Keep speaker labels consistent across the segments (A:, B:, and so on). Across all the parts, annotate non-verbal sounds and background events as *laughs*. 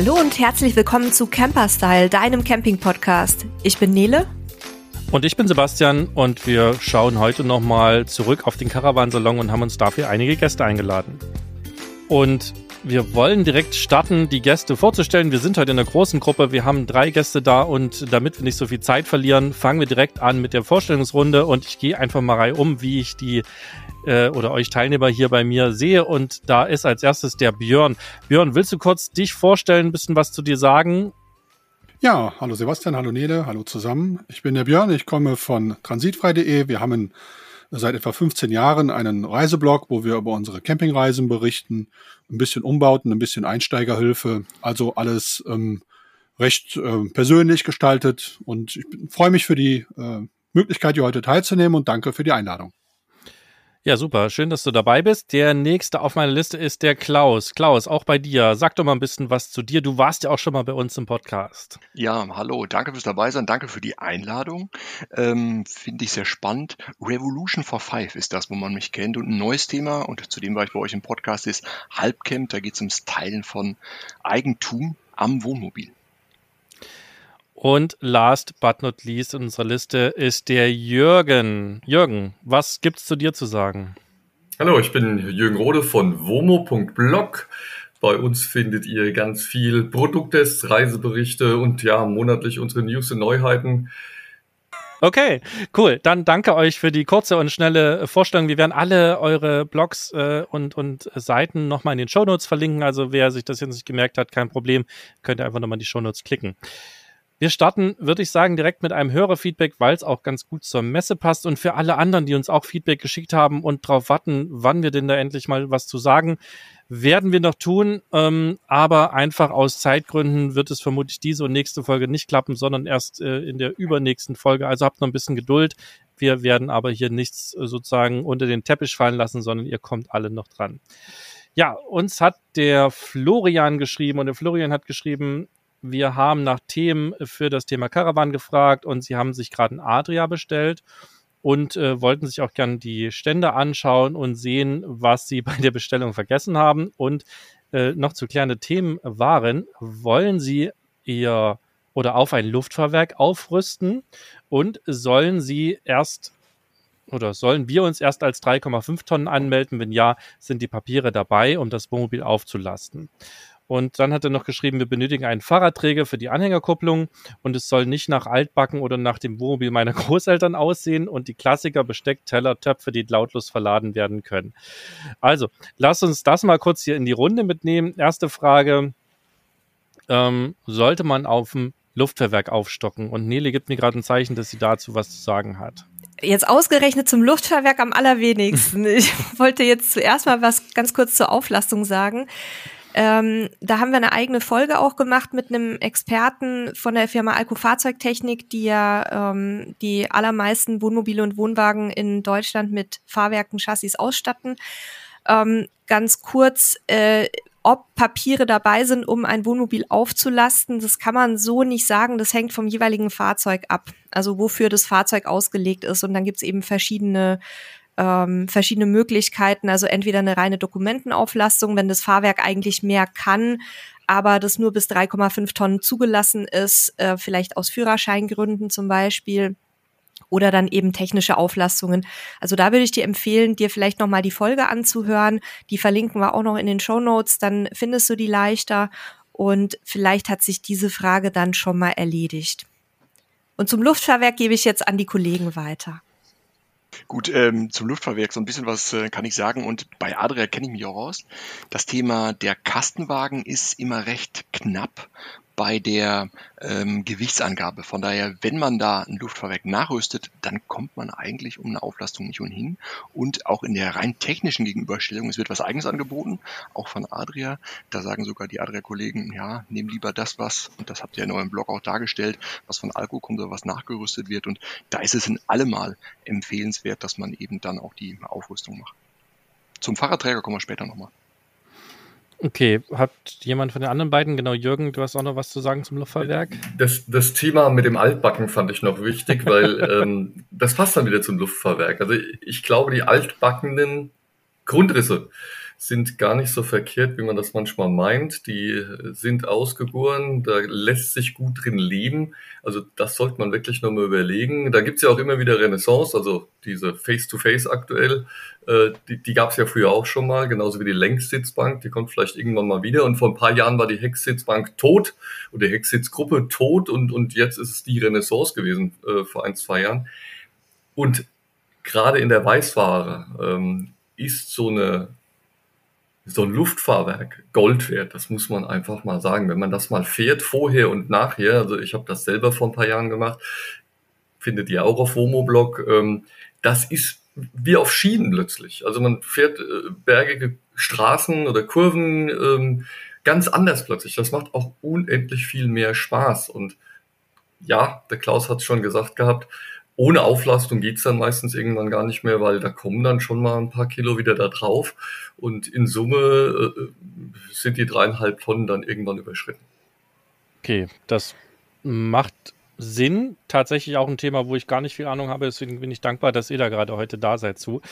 A: Hallo und herzlich willkommen zu Camperstyle, deinem Camping-Podcast. Ich bin Nele.
B: Und ich bin Sebastian und wir schauen heute nochmal zurück auf den Caravansalon und haben uns dafür einige Gäste eingeladen. Und wir wollen direkt starten, die Gäste vorzustellen. Wir sind heute in einer großen Gruppe. Wir haben drei Gäste da und damit wir nicht so viel Zeit verlieren, fangen wir direkt an mit der Vorstellungsrunde und ich gehe einfach mal reihum, wie ich die äh, oder euch Teilnehmer hier bei mir sehe. Und da ist als erstes der Björn. Björn, willst du kurz dich vorstellen, ein bisschen was zu dir sagen?
C: Ja, hallo Sebastian, hallo Nele, hallo zusammen. Ich bin der Björn, ich komme von transitfrei.de. Wir haben seit etwa 15 Jahren einen Reiseblog, wo wir über unsere Campingreisen berichten, ein bisschen Umbauten, ein bisschen Einsteigerhilfe, also alles ähm, recht äh, persönlich gestaltet. Und ich freue mich für die äh, Möglichkeit, hier heute teilzunehmen und danke für die Einladung.
B: Ja, super. Schön, dass du dabei bist. Der nächste auf meiner Liste ist der Klaus. Klaus, auch bei dir. Sag doch mal ein bisschen was zu dir. Du warst ja auch schon mal bei uns im Podcast.
D: Ja, hallo. Danke fürs dabei sein. Danke für die Einladung. Ähm, Finde ich sehr spannend. Revolution for Five ist das, wo man mich kennt. Und ein neues Thema, und zu dem war ich bei euch im Podcast, ist Halbcamp. Da geht es ums Teilen von Eigentum am Wohnmobil.
B: Und last but not least in unserer Liste ist der Jürgen. Jürgen, was gibt's zu dir zu sagen?
E: Hallo, ich bin Jürgen Rode von womo.blog. Bei uns findet ihr ganz viel Produkttests, Reiseberichte und ja, monatlich unsere News und Neuheiten.
B: Okay, cool. Dann danke euch für die kurze und schnelle Vorstellung. Wir werden alle eure Blogs äh, und, und Seiten nochmal in den Shownotes verlinken. Also wer sich das jetzt nicht gemerkt hat, kein Problem. Könnt ihr einfach nochmal in die Shownotes klicken. Wir starten, würde ich sagen, direkt mit einem Hörerfeedback, weil es auch ganz gut zur Messe passt. Und für alle anderen, die uns auch Feedback geschickt haben und darauf warten, wann wir denn da endlich mal was zu sagen, werden wir noch tun. Ähm, aber einfach aus Zeitgründen wird es vermutlich diese und nächste Folge nicht klappen, sondern erst äh, in der übernächsten Folge. Also habt noch ein bisschen Geduld. Wir werden aber hier nichts äh, sozusagen unter den Teppich fallen lassen, sondern ihr kommt alle noch dran. Ja, uns hat der Florian geschrieben und der Florian hat geschrieben, wir haben nach Themen für das Thema Caravan gefragt und sie haben sich gerade ein Adria bestellt und äh, wollten sich auch gern die Stände anschauen und sehen, was sie *laughs* bei der Bestellung vergessen haben. Und äh, noch zu klärende Themen waren, wollen sie ihr oder auf ein Luftfahrwerk aufrüsten und sollen sie erst oder sollen wir uns erst als 3,5 Tonnen anmelden? Wenn ja, sind die Papiere dabei, um das Wohnmobil aufzulasten. Und dann hat er noch geschrieben, wir benötigen einen Fahrradträger für die Anhängerkupplung und es soll nicht nach Altbacken oder nach dem Wohnmobil meiner *laughs* Großeltern aussehen und die Klassiker Besteck, Teller, Töpfe, die lautlos verladen werden können. Also, lass uns das mal kurz hier in die Runde mitnehmen. Erste Frage, ähm, sollte man auf dem Luftfahrwerk aufstocken? Und Nele gibt mir gerade ein Zeichen, dass sie dazu was zu sagen hat.
A: Jetzt ausgerechnet zum Luftfahrwerk am allerwenigsten. *laughs* Ich wollte jetzt zuerst mal was ganz kurz zur Auflastung sagen. Ähm, da haben wir eine eigene Folge auch gemacht mit einem Experten von der Firma Alco Fahrzeugtechnik, die ja ähm, die allermeisten Wohnmobile und Wohnwagen in Deutschland mit Fahrwerken, Chassis ausstatten. Ähm, ganz kurz, äh, ob Papiere dabei sind, um ein Wohnmobil aufzulasten, das kann man so nicht sagen. Das hängt vom jeweiligen Fahrzeug ab. Also wofür das Fahrzeug ausgelegt ist. Und dann gibt es eben verschiedene ähm, verschiedene Möglichkeiten, also entweder eine reine Dokumentenauflastung, wenn das Fahrwerk eigentlich mehr kann, aber das nur bis 3,5 Tonnen zugelassen ist, äh, vielleicht aus Führerscheingründen zum Beispiel oder dann eben technische Auflastungen. Also da würde ich dir empfehlen, dir vielleicht nochmal die Folge anzuhören. Die verlinken wir auch noch in den Show Notes, dann findest du die leichter und vielleicht hat sich diese Frage dann schon mal erledigt. Und zum Luftfahrwerk gebe ich jetzt an die Kollegen weiter.
D: Gut, ähm, zum Luftfahrwerk so ein bisschen was äh, kann ich sagen und bei Adria kenne ich mich auch aus. Das Thema der Kastenwagen ist immer recht knapp bei der ähm, Gewichtsangabe. Von daher, wenn man da ein Luftfahrwerk nachrüstet, dann kommt man eigentlich um eine Auflastung nicht umhin. Und auch in der rein technischen Gegenüberstellung, es wird was Eigenes angeboten, auch von Adria. Da sagen sogar die Adria-Kollegen, ja, nehm lieber das was, und das habt ihr in eurem Blog auch dargestellt, was von Alco kommt oder was nachgerüstet wird. Und da ist es in allemal empfehlenswert, dass man eben dann auch die Aufrüstung macht. Zum Fahrradträger kommen wir später nochmal.
B: Okay, hat jemand von den anderen beiden, genau Jürgen, du hast auch noch was zu sagen zum Luftfahrwerk?
E: Das, das Thema mit dem Altbacken fand ich noch wichtig, weil *laughs* ähm, das passt dann wieder zum Luftfahrwerk. Also ich glaube, die altbackenen Grundrisse, sind gar nicht so verkehrt, wie man das manchmal meint. Die sind ausgegoren, da lässt sich gut drin leben. Also das sollte man wirklich nochmal überlegen. Da gibt's ja auch immer wieder Renaissance, also diese Face-to-Face -face aktuell, äh, die, die gab's ja früher auch schon mal, genauso wie die Längssitzbank, die kommt vielleicht irgendwann mal wieder. Und vor ein paar Jahren war die Hecksitzbank tot oder die Hecksitzgruppe tot und, und jetzt ist es die Renaissance gewesen äh, vor ein, zwei Jahren. Und gerade in der Weißware ähm, ist so eine so ein Luftfahrwerk Gold wert, das muss man einfach mal sagen. Wenn man das mal fährt, vorher und nachher, also ich habe das selber vor ein paar Jahren gemacht, findet ihr auch auf Womoblog, ähm, das ist wie auf Schienen plötzlich. Also man fährt äh, bergige Straßen oder Kurven ähm, ganz anders plötzlich. Das macht auch unendlich viel mehr Spaß. Und ja, der Klaus hat es schon gesagt gehabt, ohne Auflastung geht's dann meistens irgendwann gar nicht mehr, weil da kommen dann schon mal ein paar Kilo wieder da drauf. Und in Summe äh, sind die dreieinhalb Tonnen dann irgendwann überschritten.
B: Okay, das macht Sinn. Tatsächlich auch ein Thema, wo ich gar nicht viel Ahnung habe. Deswegen bin ich dankbar, dass ihr da gerade heute da seid zu.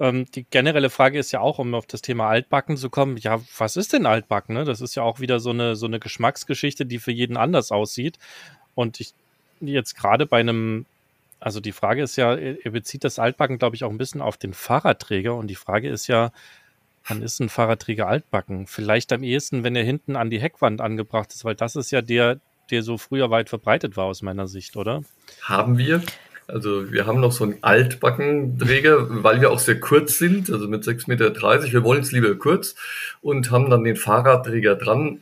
B: Ähm, die generelle Frage ist ja auch, um auf das Thema Altbacken zu kommen. Ja, was ist denn Altbacken? Ne? Das ist ja auch wieder so eine, so eine Geschmacksgeschichte, die für jeden anders aussieht. Und ich jetzt gerade bei einem also die Frage ist ja, er bezieht das Altbacken, glaube ich, auch ein bisschen auf den Fahrradträger. Und die Frage ist ja, wann ist ein Fahrradträger altbacken? Vielleicht am ehesten, wenn er hinten an die Heckwand angebracht ist, weil das ist ja der, der so früher weit verbreitet war aus meiner Sicht, oder?
E: Haben wir. Also wir haben noch so einen Altbackenträger, weil wir auch sehr kurz sind, also mit 6,30 Meter. Wir wollen es lieber kurz und haben dann den Fahrradträger dran.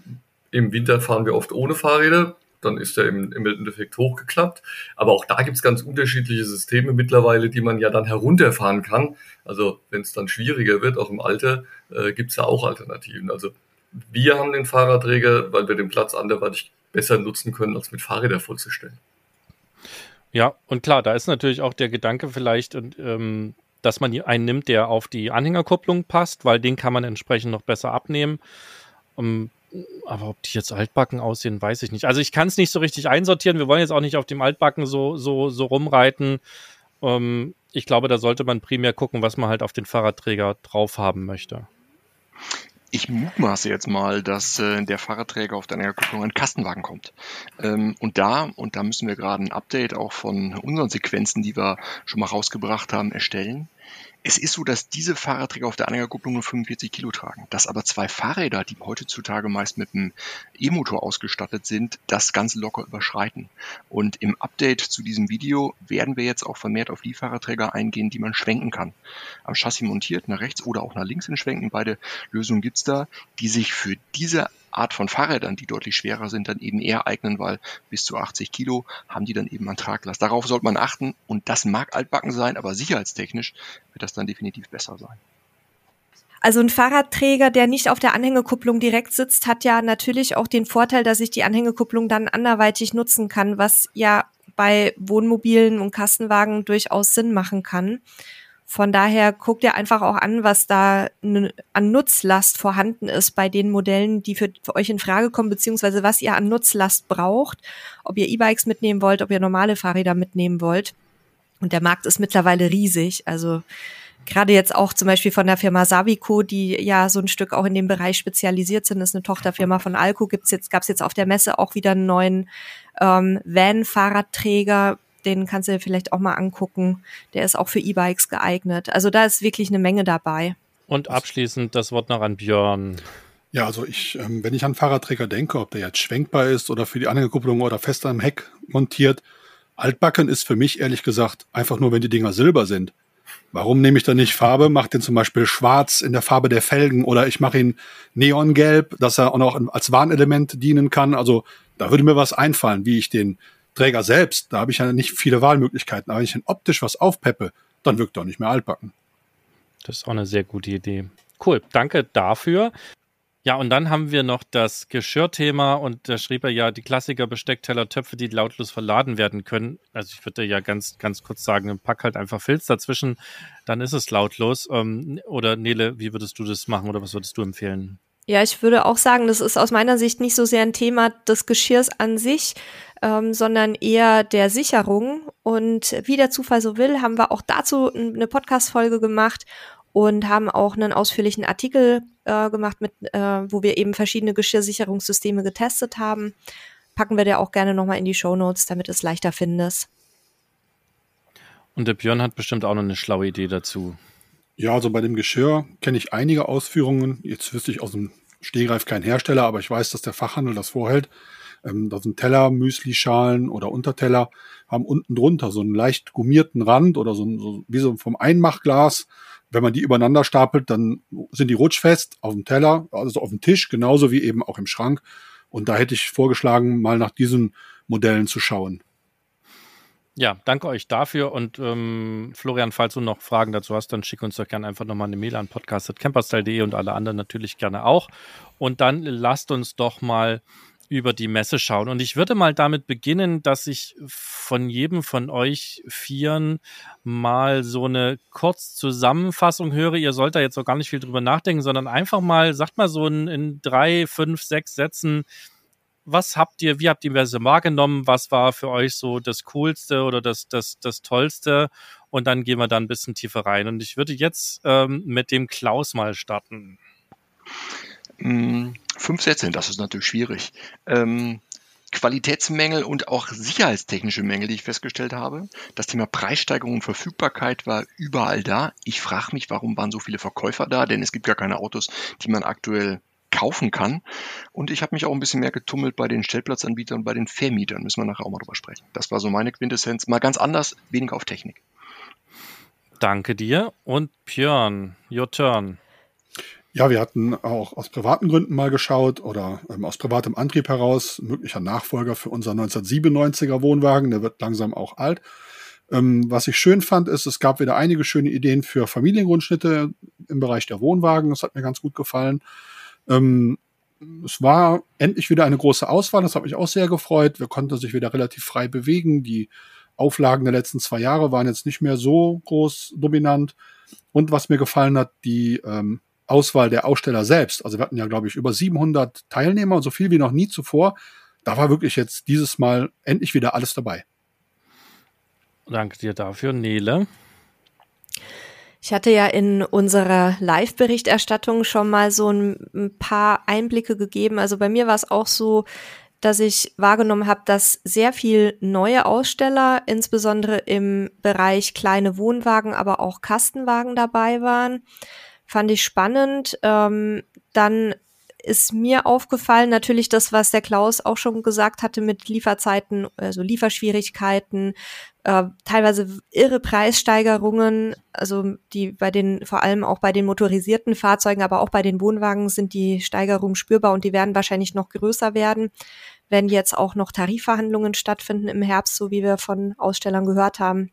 E: Im Winter fahren wir oft ohne Fahrräder dann ist er im, im Endeffekt hochgeklappt. Aber auch da gibt es ganz unterschiedliche Systeme mittlerweile, die man ja dann herunterfahren kann. Also wenn es dann schwieriger wird, auch im Alter, äh, gibt es ja auch Alternativen. Also wir haben den Fahrradträger, weil wir den Platz anderweitig besser nutzen können, als mit Fahrrädern vollzustellen.
B: Ja, und klar, da ist natürlich auch der Gedanke vielleicht, und, ähm, dass man einen nimmt, der auf die Anhängerkupplung passt, weil den kann man entsprechend noch besser abnehmen. Um, ähm, aber ob die jetzt altbacken aussehen, weiß ich nicht. Also ich kann es nicht so richtig einsortieren. Wir wollen jetzt auch nicht auf dem Altbacken so, so, so rumreiten. Ähm, ich glaube, da sollte man primär gucken, was man halt auf den Fahrradträger drauf haben möchte.
D: Ich mutmaße jetzt mal, dass äh, der Fahrradträger auf deiner Kupplung ein Kastenwagen kommt. Ähm, und da, und da müssen wir gerade ein Update auch von unseren Sequenzen, die wir schon mal rausgebracht haben, erstellen. Es ist so, dass diese Fahrradträger auf der Anhängerkupplung nur 45 Kilo tragen, dass aber zwei Fahrräder, die heutzutage meist mit einem E-Motor ausgestattet sind, das ganz locker überschreiten. Und im Update zu diesem Video werden wir jetzt auch vermehrt auf die Fahrradträger eingehen, die man schwenken kann. Am Chassis montiert, nach rechts oder auch nach links in Schwenken. Beide Lösungen gibt's da, die sich für diese Art von Fahrrädern, die deutlich schwerer sind, dann eben eher eignen, weil bis zu 80 Kilo haben die dann eben an Traglast. Darauf sollte man achten und das mag altbacken sein, aber sicherheitstechnisch wird das dann definitiv besser sein.
A: Also ein Fahrradträger, der nicht auf der Anhängekupplung direkt sitzt, hat ja natürlich auch den Vorteil, dass ich die Anhängekupplung dann anderweitig nutzen kann, was ja bei Wohnmobilen und Kastenwagen durchaus Sinn machen kann. Von daher guckt ihr einfach auch an, was da an Nutzlast vorhanden ist bei den Modellen, die für, für, euch in Frage kommen, beziehungsweise was ihr an Nutzlast braucht, ob ihr E-Bikes mitnehmen wollt, ob ihr normale Fahrräder mitnehmen wollt. Und der Markt ist mittlerweile riesig. Also gerade jetzt auch zum Beispiel von der Firma Savico, die ja so ein Stück auch in dem Bereich spezialisiert sind, ist eine Tochterfirma von Alco. Gibt's jetzt, gab's jetzt auf der Messe auch wieder einen neuen ähm, Van-Fahrradträger den kannst du dir vielleicht auch mal angucken. Der ist auch für E-Bikes geeignet. Also da ist wirklich eine Menge dabei.
B: Und abschließend das Wort noch an Björn.
C: Ja, also ich, ähm, wenn ich an Fahrradträger denke, ob der jetzt schwenkbar ist oder für die Anhängerkupplung oder fest am Heck montiert, altbacken ist für mich ehrlich gesagt einfach nur, wenn die Dinger silber sind. Warum nehme ich dann nicht Farbe, mache den zum Beispiel schwarz in der Farbe der Felgen oder ich mache ihn neongelb, dass er auch noch als Warnelement dienen kann. Also da würde mir was einfallen, wie ich den Träger selbst, da habe ich ja nicht viele Wahlmöglichkeiten. Aber wenn ich dann optisch was aufpeppe, dann wirkt er auch nicht mehr altbacken.
B: Das ist auch eine sehr gute Idee. Cool, danke dafür. Ja, und dann haben wir noch das Geschirrthema und da schrieb er ja die Klassiker Besteckteller, Töpfe, die lautlos verladen werden können. Also ich würde ja ganz, ganz kurz sagen, pack halt einfach Filz dazwischen, dann ist es lautlos. Ähm, oder Nele, wie würdest du das machen oder was würdest du empfehlen?
A: Ja, ich würde auch sagen, das ist aus meiner Sicht nicht so sehr ein Thema des Geschirrs an sich, ähm, sondern eher der Sicherung. Und wie der Zufall so will, haben wir auch dazu eine Podcast-Folge gemacht. und haben auch einen ausführlichen Artikel äh, gemacht, mit, äh, wo wir eben verschiedene Geschirrsicherungssysteme getestet haben. Packen wir dir auch gerne nochmal in die Show Notes, damit es leichter findest.
B: Und der Björn hat bestimmt auch noch eine schlaue Idee dazu.
C: Ja, also bei dem Geschirr kenne ich einige Ausführungen. Jetzt wüsste ich aus dem Stehgreif kein Hersteller, aber ich weiß, dass der Fachhandel das vorhält. Ähm, da sind Teller, Müslischalen oder Unterteller, haben unten drunter so einen leicht gummierten Rand oder so, so wie so vom Einmachglas. Wenn man die übereinander stapelt, dann sind die rutschfest auf dem Teller, also auf dem Tisch, genauso wie eben auch im Schrank. Und da hätte ich vorgeschlagen, mal nach diesen Modellen zu schauen.
B: Ja, danke euch dafür. Und ähm, Florian, falls du noch Fragen dazu hast, dann schick uns doch gerne einfach nochmal eine Mail an podcast.camperstyle.de und alle anderen natürlich gerne auch. Und dann lasst uns doch mal über die Messe schauen. Und ich würde mal damit beginnen, dass ich von jedem von euch Vieren mal so eine Kurzzusammenfassung höre. Ihr sollt da jetzt auch gar nicht viel drüber nachdenken, sondern einfach mal, sagt mal so in, in drei, fünf, sechs Sätzen, was habt ihr, wie habt ihr Messe wahrgenommen? Was war für euch so das Coolste oder das, das, das Tollste? Und dann gehen wir da ein bisschen tiefer rein. Und ich würde jetzt ähm, mit dem Klaus mal starten.
D: Mm, fünf Sätze, das ist natürlich schwierig. Ähm, Qualitätsmängel und auch sicherheitstechnische Mängel, die ich festgestellt habe. Das Thema Preissteigerung und Verfügbarkeit war überall da. Ich frage mich, warum waren so viele Verkäufer da? Denn es gibt gar keine Autos, die man aktuell kaufen kann. Und ich habe mich auch ein bisschen mehr getummelt bei den Stellplatzanbietern und bei den Vermietern. Müssen wir nachher auch mal drüber sprechen. Das war so meine Quintessenz. Mal ganz anders, weniger auf Technik.
B: Danke dir. Und Björn, your turn.
C: Ja, wir hatten auch aus privaten Gründen mal geschaut oder ähm, aus privatem Antrieb heraus, möglicher Nachfolger für unser 1997er Wohnwagen, der wird langsam auch alt. Ähm, was ich schön fand, ist, es gab wieder einige schöne Ideen für Familiengrundschnitte im Bereich der Wohnwagen. Das hat mir ganz gut gefallen. Ähm, es war endlich wieder eine große Auswahl, das hat mich auch sehr gefreut. Wir konnten sich wieder relativ frei bewegen. Die Auflagen der letzten zwei Jahre waren jetzt nicht mehr so groß dominant. Und was mir gefallen hat, die ähm, Auswahl der Aussteller selbst. Also wir hatten ja, glaube ich, über 700 Teilnehmer, so viel wie noch nie zuvor. Da war wirklich jetzt dieses Mal endlich wieder alles dabei.
B: Danke dir dafür, Nele.
A: Ich hatte ja in unserer Live-Berichterstattung schon mal so ein, paar Einblicke gegeben. Also bei mir war es auch so, dass ich wahrgenommen habe, dass sehr viel neue Aussteller, insbesondere im Bereich kleine Wohnwagen, aber auch Kastenwagen dabei waren fand ich spannend. Ähm, dann ist mir aufgefallen, natürlich das, was der Klaus auch schon gesagt hatte mit Lieferzeiten, also Lieferschwierigkeiten, äh, teilweise irre Preissteigerungen, also die bei den, vor allem auch bei den motorisierten Fahrzeugen, aber auch bei den Wohnwagen sind die Steigerungen spürbar und die werden wahrscheinlich noch größer werden, wenn jetzt auch noch Tarifverhandlungen stattfinden im Herbst, so wie wir von Ausstellern gehört haben.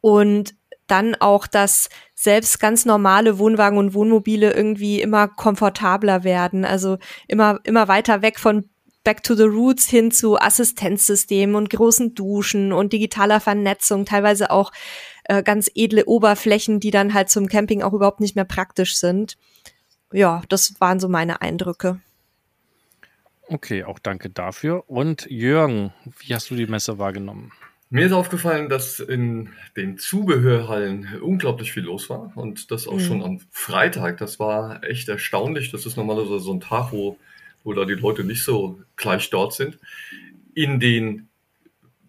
A: Und dann auch, dass selbst ganz normale Wohnwagen und Wohnmobile irgendwie immer komfortabler werden, also immer, immer weiter weg von Back to the Roots hin zu Assistenzsystemen und großen Duschen und digitaler Vernetzung, teilweise auch äh, ganz edle Oberflächen, die dann halt zum Camping auch überhaupt nicht mehr praktisch sind. Ja, das waren so meine Eindrücke.
B: Okay, auch danke dafür. Und Jürgen, wie hast du die Messe wahrgenommen?
E: Mir ist aufgefallen, dass in den Zubehörhallen unglaublich viel los war und das auch mhm. schon am Freitag. Das war echt erstaunlich. Das ist normalerweise so ein Tag, wo, wo da die Leute nicht so gleich dort sind. In den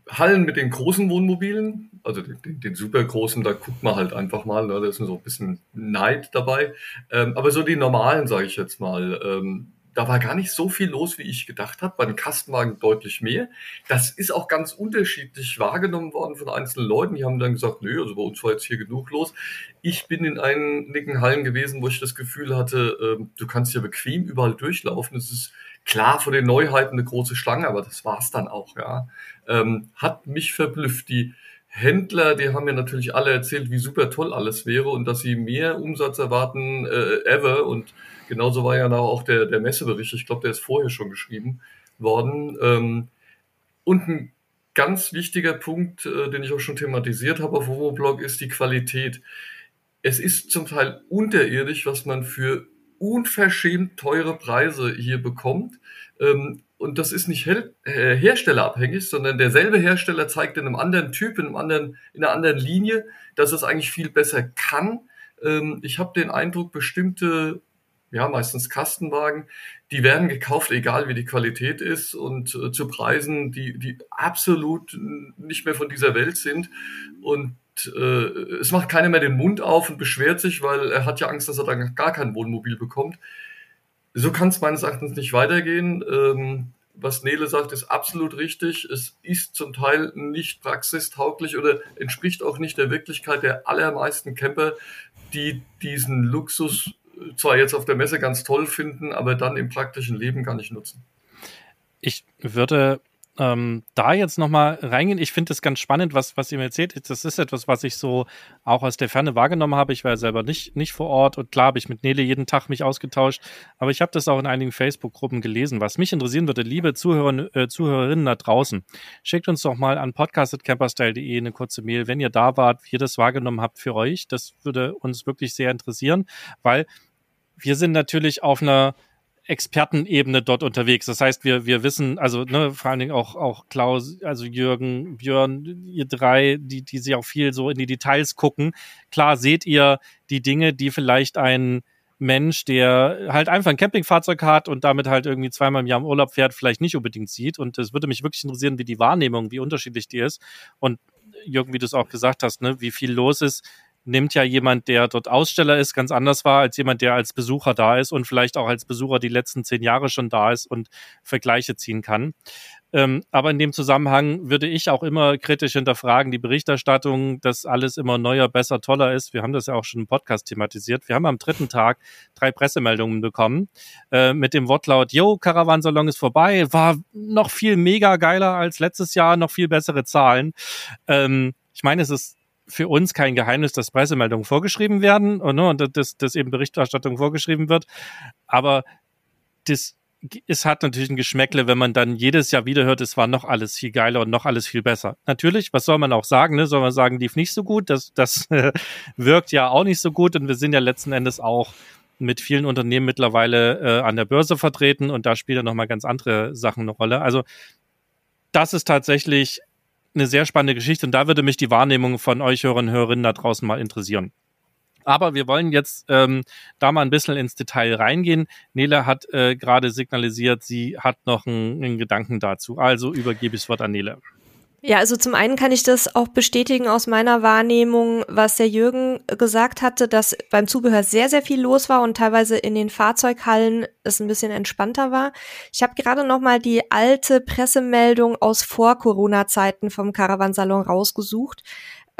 E: Hallen mit den großen Wohnmobilen, also den, den super großen, da guckt man halt einfach mal, ne, da ist so ein bisschen Neid dabei. Ähm, aber so die normalen, sage ich jetzt mal, ähm, da war gar nicht so viel los, wie ich gedacht habe. Bei den Kastenwagen deutlich mehr. Das ist auch ganz unterschiedlich wahrgenommen worden von einzelnen Leuten. Die haben dann gesagt, nö, also bei uns war jetzt hier genug los. Ich bin in einigen Hallen gewesen, wo ich das Gefühl hatte, äh, du kannst ja bequem überall durchlaufen. Es ist klar von den Neuheiten eine große Schlange, aber das war's dann auch, ja. Ähm, hat mich verblüfft. Die Händler, die haben mir natürlich alle erzählt, wie super toll alles wäre und dass sie mehr Umsatz erwarten äh, ever und Genauso war ja auch der, der Messebericht, ich glaube, der ist vorher schon geschrieben worden. Ähm, und ein ganz wichtiger Punkt, äh, den ich auch schon thematisiert habe auf Homoblog, ist die Qualität. Es ist zum Teil unterirdisch, was man für unverschämt teure Preise hier bekommt. Ähm, und das ist nicht her äh, herstellerabhängig, sondern derselbe Hersteller zeigt in einem anderen Typ, in, einem anderen, in einer anderen Linie, dass es eigentlich viel besser kann Ähm, ich habe den Eindruck, bestimmte, ja meistens Kastenwagen, die werden gekauft, egal wie die Qualität ist und äh, zu Preisen, die, die absolut nicht mehr von dieser Welt sind. Und äh, es macht keiner mehr den Mund auf und beschwert sich, weil er hat ja Angst, dass er dann gar kein Wohnmobil bekommt. So kann es meines Erachtens nicht weitergehen. Ähm, was Nele sagt, ist absolut richtig. Es ist zum Teil nicht praxistauglich oder entspricht auch nicht der Wirklichkeit der allermeisten Camper, die diesen Luxus zwar jetzt auf der Messe ganz toll finden, aber dann im praktischen Leben gar nicht nutzen.
B: Ich würde ähm, da jetzt nochmal reingehen. Ich finde es ganz spannend, was, was ihr mir erzählt. Das ist etwas, was ich so auch aus der Ferne wahrgenommen habe. Ich war ja selber nicht, nicht vor Ort und klar habe ich mit Nele jeden Tag mich ausgetauscht, aber ich habe das auch in einigen Facebook-Gruppen gelesen. Was mich interessieren würde, liebe Zuhörer, äh, Zuhörerinnen da draußen, schickt uns doch mal an podcast.camperstyle.de eine kurze Mail, wenn ihr da wart, wie ihr das wahrgenommen habt für euch. Das würde uns wirklich sehr interessieren, weil wir sind natürlich auf einer Expertenebene dort unterwegs. Das heißt, wir, wir wissen, also ne, vor allen Dingen auch, auch Klaus, also Jürgen, Björn, ihr drei, die, die sich auch viel so in die Details gucken. Klar seht ihr die Dinge, die vielleicht ein Mensch, der halt einfach ein Campingfahrzeug hat und damit halt irgendwie zweimal im Jahr im Urlaub fährt, vielleicht nicht unbedingt sieht. Und es würde mich wirklich interessieren, wie die Wahrnehmung, wie unterschiedlich die ist. Und Jürgen, wie du es auch gesagt hast, ne, wie viel los ist, nimmt ja jemand, der dort Aussteller ist, ganz anders wahr als jemand, der als Besucher da ist und vielleicht auch als Besucher die letzten zehn Jahre schon da ist und Vergleiche ziehen kann. Ähm, aber in dem Zusammenhang würde ich auch immer kritisch hinterfragen, die Berichterstattung, dass alles immer neuer, besser, toller ist. Wir haben das ja auch schon im Podcast thematisiert. Wir haben am dritten Tag drei Pressemeldungen bekommen äh, mit dem Wortlaut, yo, Caravansalon ist vorbei, war noch viel mega geiler als letztes Jahr, noch viel bessere Zahlen. Ähm, ich meine, es ist für uns kein Geheimnis, dass Pressemeldungen vorgeschrieben werden und, ne, und dass, dass eben Berichterstattung vorgeschrieben wird. Aber das es hat natürlich ein Geschmäckle, wenn man dann jedes Jahr wieder hört, es war noch alles viel geiler und noch alles viel besser. Natürlich, was soll man auch sagen? Ne? Soll man sagen, lief nicht so gut? Das, das *laughs* wirkt ja auch nicht so gut und wir sind ja letzten Endes auch mit vielen Unternehmen mittlerweile äh, an der Börse vertreten und da spielen ja nochmal ganz andere Sachen eine Rolle. Also das ist tatsächlich eine sehr spannende Geschichte und da würde mich die Wahrnehmung von euch Hörern und Hörerinnen da draußen mal interessieren. Aber wir wollen jetzt ähm, da mal ein bisschen ins Detail reingehen. Nele hat äh, gerade signalisiert, sie hat noch einen, einen Gedanken dazu. Also übergebe ich das Wort an Nele.
A: Ja, also zum einen kann ich das auch bestätigen aus meiner Wahrnehmung, was der Jürgen gesagt hatte, dass beim Zubehör sehr, sehr viel los war und teilweise in den Fahrzeughallen es ein bisschen entspannter war. Ich habe gerade noch mal die alte Pressemeldung aus Vor-Corona-Zeiten vom Caravansalon rausgesucht,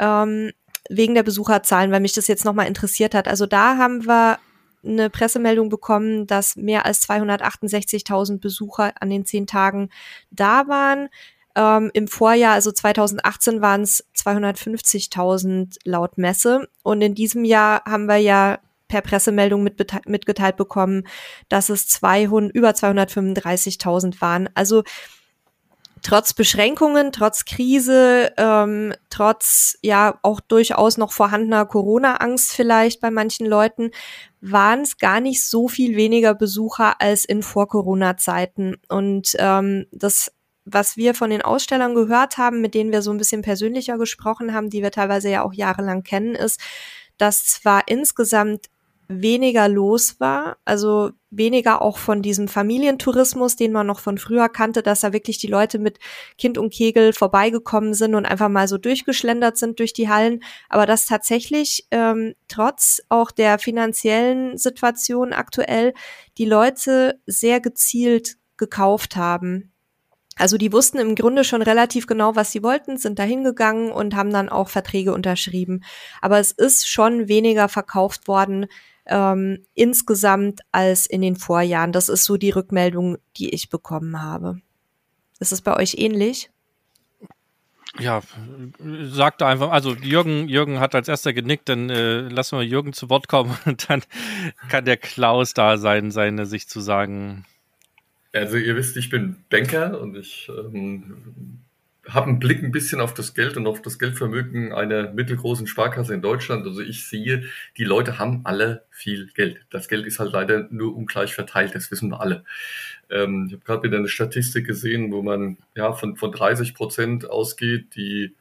A: ähm, wegen der Besucherzahlen, weil mich das jetzt noch mal interessiert hat. Also da haben wir eine Pressemeldung bekommen, dass mehr als 268.000 Besucher an den zehn Tagen da waren. Ähm, Im Vorjahr, also 2018, waren es 250.000 laut Messe. Und in diesem Jahr haben wir ja per Pressemeldung mitgeteilt bekommen, dass es 200, über 235.000 waren. Also trotz Beschränkungen, trotz Krise, ähm, trotz ja auch durchaus noch vorhandener Corona-Angst vielleicht bei manchen Leuten, waren es gar nicht so viel weniger Besucher als in Vor-Corona-Zeiten. Und ähm, das was wir von den Ausstellern gehört haben, mit denen wir so ein bisschen persönlicher gesprochen haben, die wir teilweise ja auch jahrelang kennen, ist, dass zwar insgesamt weniger los war, also weniger auch von diesem Familientourismus, den man noch von früher kannte, dass da wirklich die Leute mit Kind und Kegel vorbeigekommen sind und einfach mal so durchgeschlendert sind durch die Hallen, aber dass tatsächlich ähm, trotz auch der finanziellen Situation aktuell die Leute sehr gezielt gekauft haben. Also die wussten im Grunde schon relativ genau, was sie wollten, sind da hingegangen und haben dann auch Verträge unterschrieben. Aber es ist schon weniger verkauft worden ähm, insgesamt als in den Vorjahren. Das ist so die Rückmeldung, die ich bekommen habe. Ist es bei euch ähnlich?
B: Ja, sagt einfach, also Jürgen, Jürgen hat als erster genickt, dann äh, lassen wir Jürgen zu Wort kommen *laughs* und dann kann der Klaus da sein, seine sich zu sagen.
E: Also ihr wisst, ich bin Banker und ich ähm, habe einen Blick ein bisschen auf das Geld und auf das Geldvermögen einer mittelgroßen Sparkasse in Deutschland. Also ich sehe, die Leute haben alle viel Geld. Das Geld ist halt leider nur ungleich verteilt, das wissen wir alle. Ähm, ich habe gerade wieder eine Statistik gesehen, wo man ja von, von 30 Prozent ausgeht, die,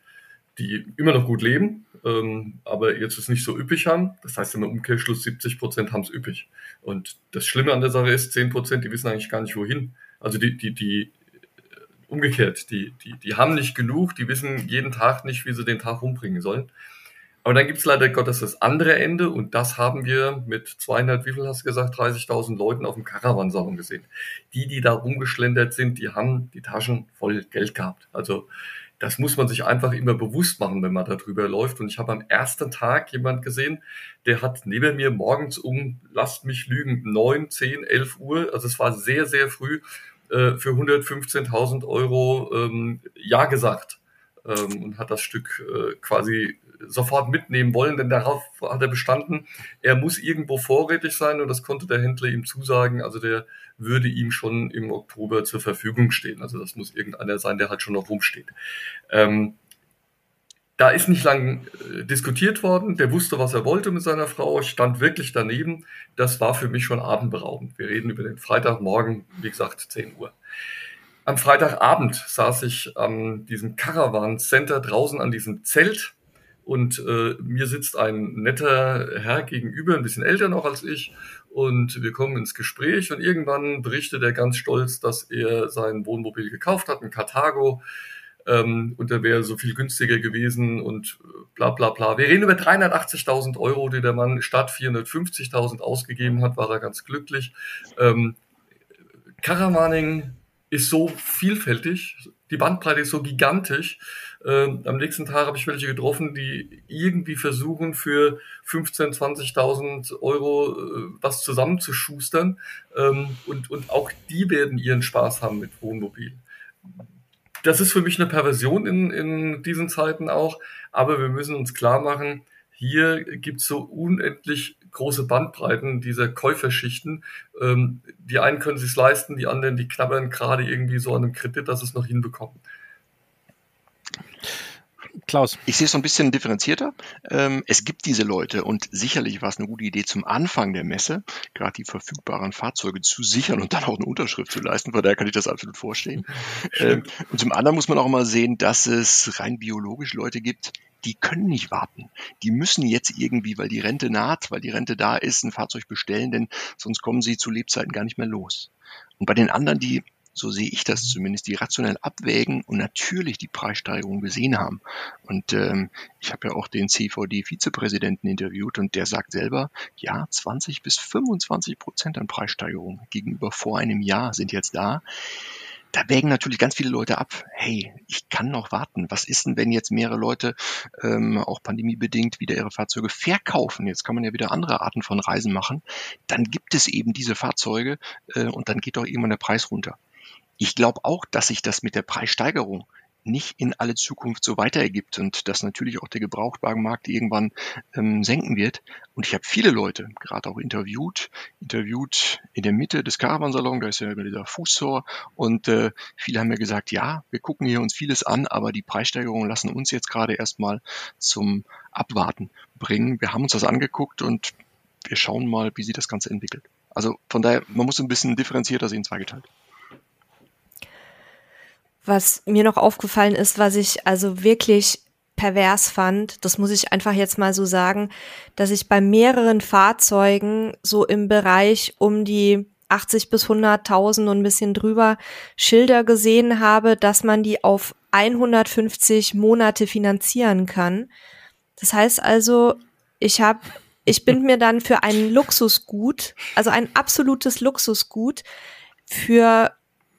E: die immer noch gut leben. Ähm, aber jetzt es nicht so üppig haben. Das heißt im Umkehrschluss 70 Prozent haben es üppig. Und das Schlimme an der Sache ist, 10 Prozent, die wissen eigentlich gar nicht wohin. Also die, die, die äh, umgekehrt, die, die, die haben nicht genug, die wissen jeden Tag nicht, wie sie den Tag umbringen sollen. Aber dann gibt es leider Gottes das andere Ende und das haben wir mit 200, wie viel hast du gesagt, 30.000 Leuten auf dem Caravansalon gesehen. Die, die da rumgeschlendert sind, die haben die Taschen voll Geld gehabt. Also das muss man sich einfach immer bewusst machen, wenn man da drüber läuft. Und ich habe am ersten Tag jemand gesehen, der hat neben mir morgens um, lasst mich lügen, 9, 10, 11 Uhr, also es war sehr, sehr früh, äh, für 115.000 Euro ähm, Ja gesagt ähm, und hat das Stück äh, quasi sofort mitnehmen wollen, denn darauf hat er bestanden, er muss irgendwo vorrätig sein und das konnte der Händler ihm zusagen. Also der würde ihm schon im Oktober zur Verfügung stehen. Also das muss irgendeiner sein, der halt schon noch rumsteht. Ähm, da ist nicht lang äh, diskutiert worden. Der wusste, was er wollte mit seiner Frau, stand wirklich daneben. Das war für mich schon atemberaubend. Wir reden über den Freitagmorgen, wie gesagt, 10 Uhr. Am Freitagabend saß ich an diesem Caravan Center draußen an diesem Zelt und äh, mir sitzt ein netter Herr gegenüber, ein bisschen älter noch als ich. Und wir kommen ins Gespräch und irgendwann berichtet er ganz stolz, dass er sein Wohnmobil gekauft hat, ein Carthago. Ähm, und der wäre so viel günstiger gewesen und äh, bla bla bla. Wir reden über 380.000 Euro, die der Mann statt 450.000 ausgegeben hat, war er ganz glücklich. Ähm, Caravaning ist so vielfältig, die Bandbreite ist so gigantisch. Ähm, am nächsten Tag habe ich welche getroffen, die irgendwie versuchen, für 15.000, 20.000 Euro äh, was zusammenzuschustern. Ähm, und, und auch die werden ihren Spaß haben mit Wohnmobil. Das ist für mich eine Perversion in, in diesen Zeiten auch, aber wir müssen uns klar machen, hier gibt es so unendlich große Bandbreiten dieser Käuferschichten. Ähm, die einen können sich leisten, die anderen, die knabbern gerade irgendwie so an einem Kredit, dass sie es noch hinbekommen.
D: Klaus. Ich sehe es so ein bisschen differenzierter. Ähm, es gibt diese Leute und sicherlich war es eine gute Idee zum Anfang der Messe, gerade die verfügbaren Fahrzeuge zu sichern und dann auch eine Unterschrift zu leisten. Von daher kann ich das absolut vorstellen. *laughs* Ähm, und zum anderen muss man auch mal sehen, dass es rein biologisch Leute gibt, die können nicht warten. Die müssen jetzt irgendwie, weil die Rente naht, weil die Rente da ist, ein Fahrzeug bestellen, denn sonst kommen sie zu Lebzeiten gar nicht mehr los. Und bei den anderen, die so sehe ich das zumindest, die rationell abwägen und natürlich die Preissteigerung gesehen haben. Und ähm, ich habe ja auch den CVD-Vizepräsidenten interviewt und der sagt selber, ja, 20 bis 25 Prozent an Preissteigerung gegenüber vor einem Jahr sind jetzt da da wägen natürlich ganz viele Leute ab, hey, ich kann noch warten. Was ist denn, wenn jetzt mehrere Leute ähm, auch pandemiebedingt wieder ihre Fahrzeuge verkaufen? Jetzt kann man ja wieder andere Arten von Reisen machen. Dann gibt es eben diese Fahrzeuge äh, und dann geht doch irgendwann der Preis runter. Ich glaube auch, dass sich das mit der Preissteigerung nicht in alle Zukunft so weiter ergibt und dass natürlich auch der Gebrauchtwagenmarkt irgendwann ähm, senken wird. Und ich habe viele Leute, gerade auch interviewt, interviewt in der Mitte des Caravansalon, da ist ja immer dieser Fußtor und äh, viele haben mir gesagt, ja, wir gucken hier uns vieles an, aber die Preissteigerungen lassen uns jetzt gerade erstmal zum Abwarten bringen. Wir haben uns das angeguckt und wir schauen mal, wie sich das Ganze entwickelt. Also von daher, man muss ein bisschen differenzierter sehen, zweigeteilt.
A: Was mir noch aufgefallen ist, was ich also wirklich pervers fand, das muss ich einfach jetzt mal so sagen, dass ich bei mehreren Fahrzeugen so im Bereich um die 80 bis 100.000 und ein bisschen drüber Schilder gesehen habe, dass man die auf 150 Monate finanzieren kann. Das heißt also, ich habe ich bin mir dann für ein Luxusgut, also ein absolutes Luxusgut für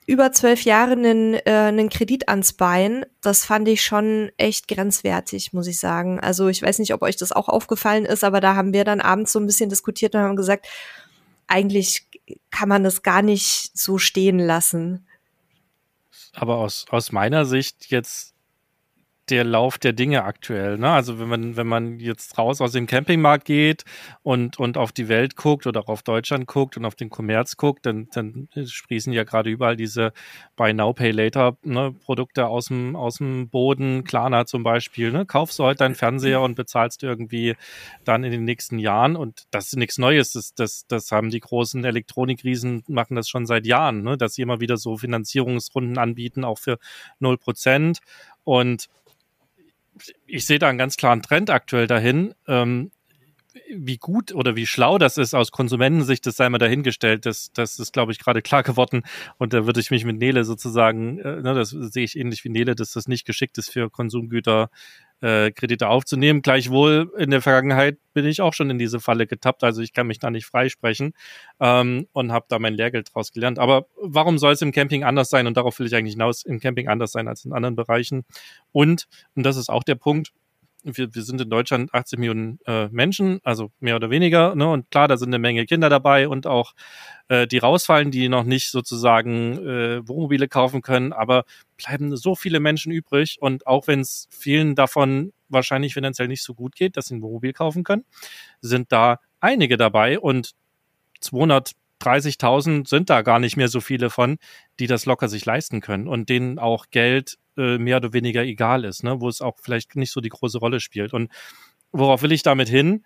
A: über zwölf Jahre einen, äh, einen Kredit ans Bein, das fand ich schon echt grenzwertig, muss ich sagen. Also ich weiß nicht, ob euch das auch aufgefallen ist, aber da haben wir dann abends so ein bisschen diskutiert und haben gesagt, eigentlich kann man das gar nicht so stehen lassen.
B: Aber aus, aus meiner Sicht jetzt der Lauf der Dinge aktuell. Ne? Also wenn man, wenn man jetzt raus aus dem Campingmarkt geht und, und auf die Welt guckt oder auf Deutschland guckt und auf den Kommerz guckt, dann, dann sprießen ja gerade überall diese Buy Now, Pay Later ne, Produkte aus dem, aus dem Boden. Klarna zum Beispiel. Ne? Kaufst du heute deinen Fernseher und bezahlst irgendwie dann in den nächsten Jahren. Und das ist nichts Neues. Das, das, das haben die großen Elektronikriesen, machen das schon seit Jahren, ne? dass sie immer wieder so Finanzierungsrunden anbieten, auch für 0%. Und ich sehe da einen ganz klaren Trend aktuell dahin. Ähm, wie gut oder wie schlau das ist aus Konsumentensicht, das sei mal dahingestellt. Das, das ist, glaube ich, gerade klar geworden. Und da würde ich mich mit Nele sozusagen, äh, ne, das sehe ich ähnlich wie Nele, dass das nicht geschickt ist für Konsumgüter äh, Kredite aufzunehmen. Gleichwohl in der Vergangenheit bin ich auch schon in diese Falle getappt, also ich kann mich da nicht freisprechen ähm, und habe da mein Lehrgeld draus gelernt. Aber warum soll es im Camping anders sein? Und darauf will ich eigentlich hinaus, im Camping anders sein als in anderen Bereichen. Und, und das ist auch der Punkt, wir, wir sind in Deutschland 80 Millionen äh, Menschen, also mehr oder weniger, ne? Und klar, da sind eine Menge Kinder dabei und auch äh, die rausfallen, die noch nicht sozusagen äh, Wohnmobile kaufen können, aber bleiben so viele Menschen übrig und auch wenn es vielen davon wahrscheinlich finanziell nicht so gut geht, dass sie ein Wohnmobil kaufen können, sind da einige dabei und 200 30.000 sind da gar nicht mehr so viele von, die das locker sich leisten können und denen auch Geld äh, mehr oder weniger egal ist, ne? wo es auch vielleicht nicht so die große Rolle spielt. Und worauf will ich damit hin?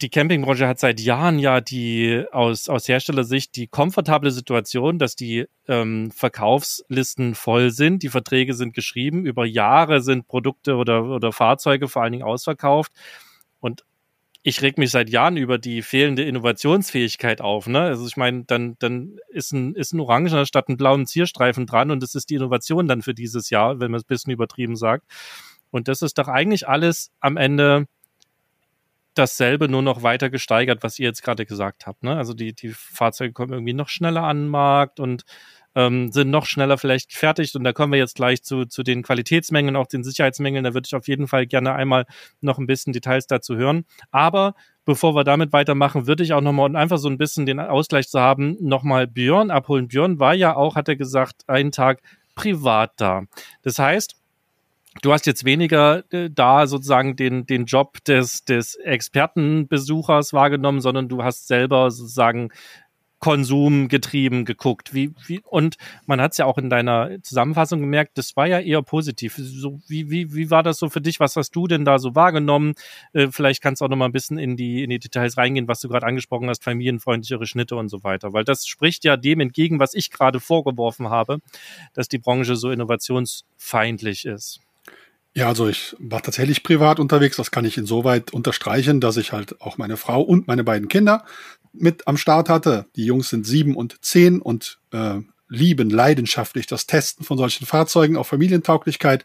B: Die Campingbranche hat seit Jahren ja die aus, aus Herstellersicht die komfortable Situation, dass die ähm, Verkaufslisten voll sind, die Verträge sind geschrieben, über Jahre sind Produkte oder, oder Fahrzeuge vor allen Dingen ausverkauft. Und ich reg mich seit Jahren über die fehlende Innovationsfähigkeit auf. Ne? Also ich meine, dann, dann ist ein, ist ein Orangener statt einen blauen Zierstreifen dran und das ist die Innovation dann für dieses Jahr, wenn man es ein bisschen übertrieben sagt. Und das ist doch eigentlich alles am Ende dasselbe, nur noch weiter gesteigert, was ihr jetzt gerade gesagt habt. Ne? Also die, die Fahrzeuge kommen irgendwie noch schneller an den Markt und ähm, sind noch schneller vielleicht gefertigt. Und da kommen wir jetzt gleich zu, zu den Qualitätsmängeln, auch den Sicherheitsmängeln. Da würde ich auf jeden Fall gerne einmal noch ein bisschen Details dazu hören. Aber bevor wir damit weitermachen, würde ich auch nochmal, und einfach so ein bisschen den Ausgleich zu haben, nochmal Björn abholen. Björn war ja auch, hat er gesagt, einen Tag privat da. Das heißt, du hast jetzt weniger äh, da sozusagen den, den Job des, des Expertenbesuchers wahrgenommen, sondern du hast selber sozusagen Konsum getrieben geguckt. Wie, wie, und man hat es ja auch in deiner Zusammenfassung gemerkt, das war ja eher positiv. So, wie, wie, wie war das so für dich? Was hast du denn da so wahrgenommen? Äh, vielleicht kannst du auch noch mal ein bisschen in die, in die Details reingehen, was du gerade angesprochen hast, familienfreundlichere Schnitte und so weiter. Weil das spricht ja dem entgegen, was ich gerade vorgeworfen habe, dass die Branche so innovationsfeindlich ist.
C: Ja, also ich war tatsächlich privat unterwegs. Das kann ich insoweit unterstreichen, dass ich halt auch meine Frau und meine beiden Kinder mit am Start hatte. Die Jungs sind sieben und zehn und äh, lieben leidenschaftlich das Testen von solchen Fahrzeugen auf Familientauglichkeit.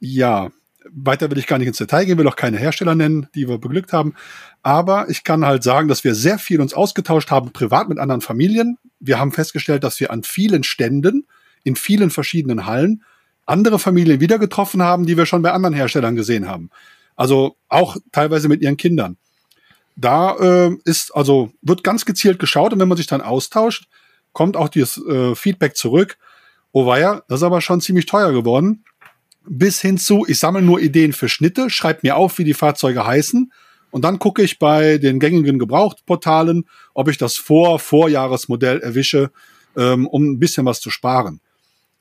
C: Ja, weiter will ich gar nicht ins Detail gehen, will auch keine Hersteller nennen, die wir beglückt haben. Aber ich kann halt sagen, dass wir sehr viel uns ausgetauscht haben, privat mit anderen Familien. Wir haben festgestellt, dass wir an vielen Ständen, in vielen verschiedenen Hallen, andere Familien wieder getroffen haben, die wir schon bei anderen Herstellern gesehen haben. Also auch teilweise mit ihren Kindern. Da äh, ist, also wird ganz gezielt geschaut und wenn man sich dann austauscht, kommt auch dieses äh, Feedback zurück. Oh weia, das ist aber schon ziemlich teuer geworden. Bis hin zu, ich sammle nur Ideen für Schnitte, schreibe mir auf, wie die Fahrzeuge heißen und dann gucke ich bei den gängigen Gebrauchtportalen, ob ich das vor Vorjahresmodell erwische, ähm, um ein bisschen was zu sparen.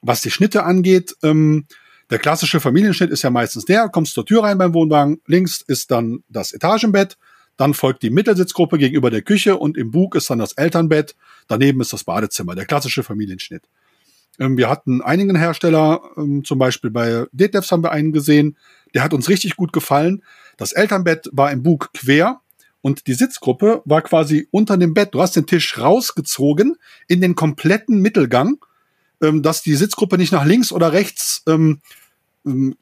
C: Was die Schnitte angeht, ähm, der klassische Familienschnitt ist ja meistens der, kommst zur Tür rein beim Wohnwagen, links ist dann das Etagenbett, dann folgt die Mittelsitzgruppe gegenüber der Küche und im Bug ist dann das Elternbett. Daneben ist das Badezimmer, der klassische Familienschnitt. Ähm, wir hatten einigen Hersteller, ähm, zum Beispiel bei Detlefs haben wir einen gesehen, der hat uns richtig gut gefallen. Das Elternbett war im Bug quer und die Sitzgruppe war quasi unter dem Bett. Du hast den Tisch rausgezogen in den kompletten Mittelgang, ähm, dass die Sitzgruppe nicht nach links oder rechts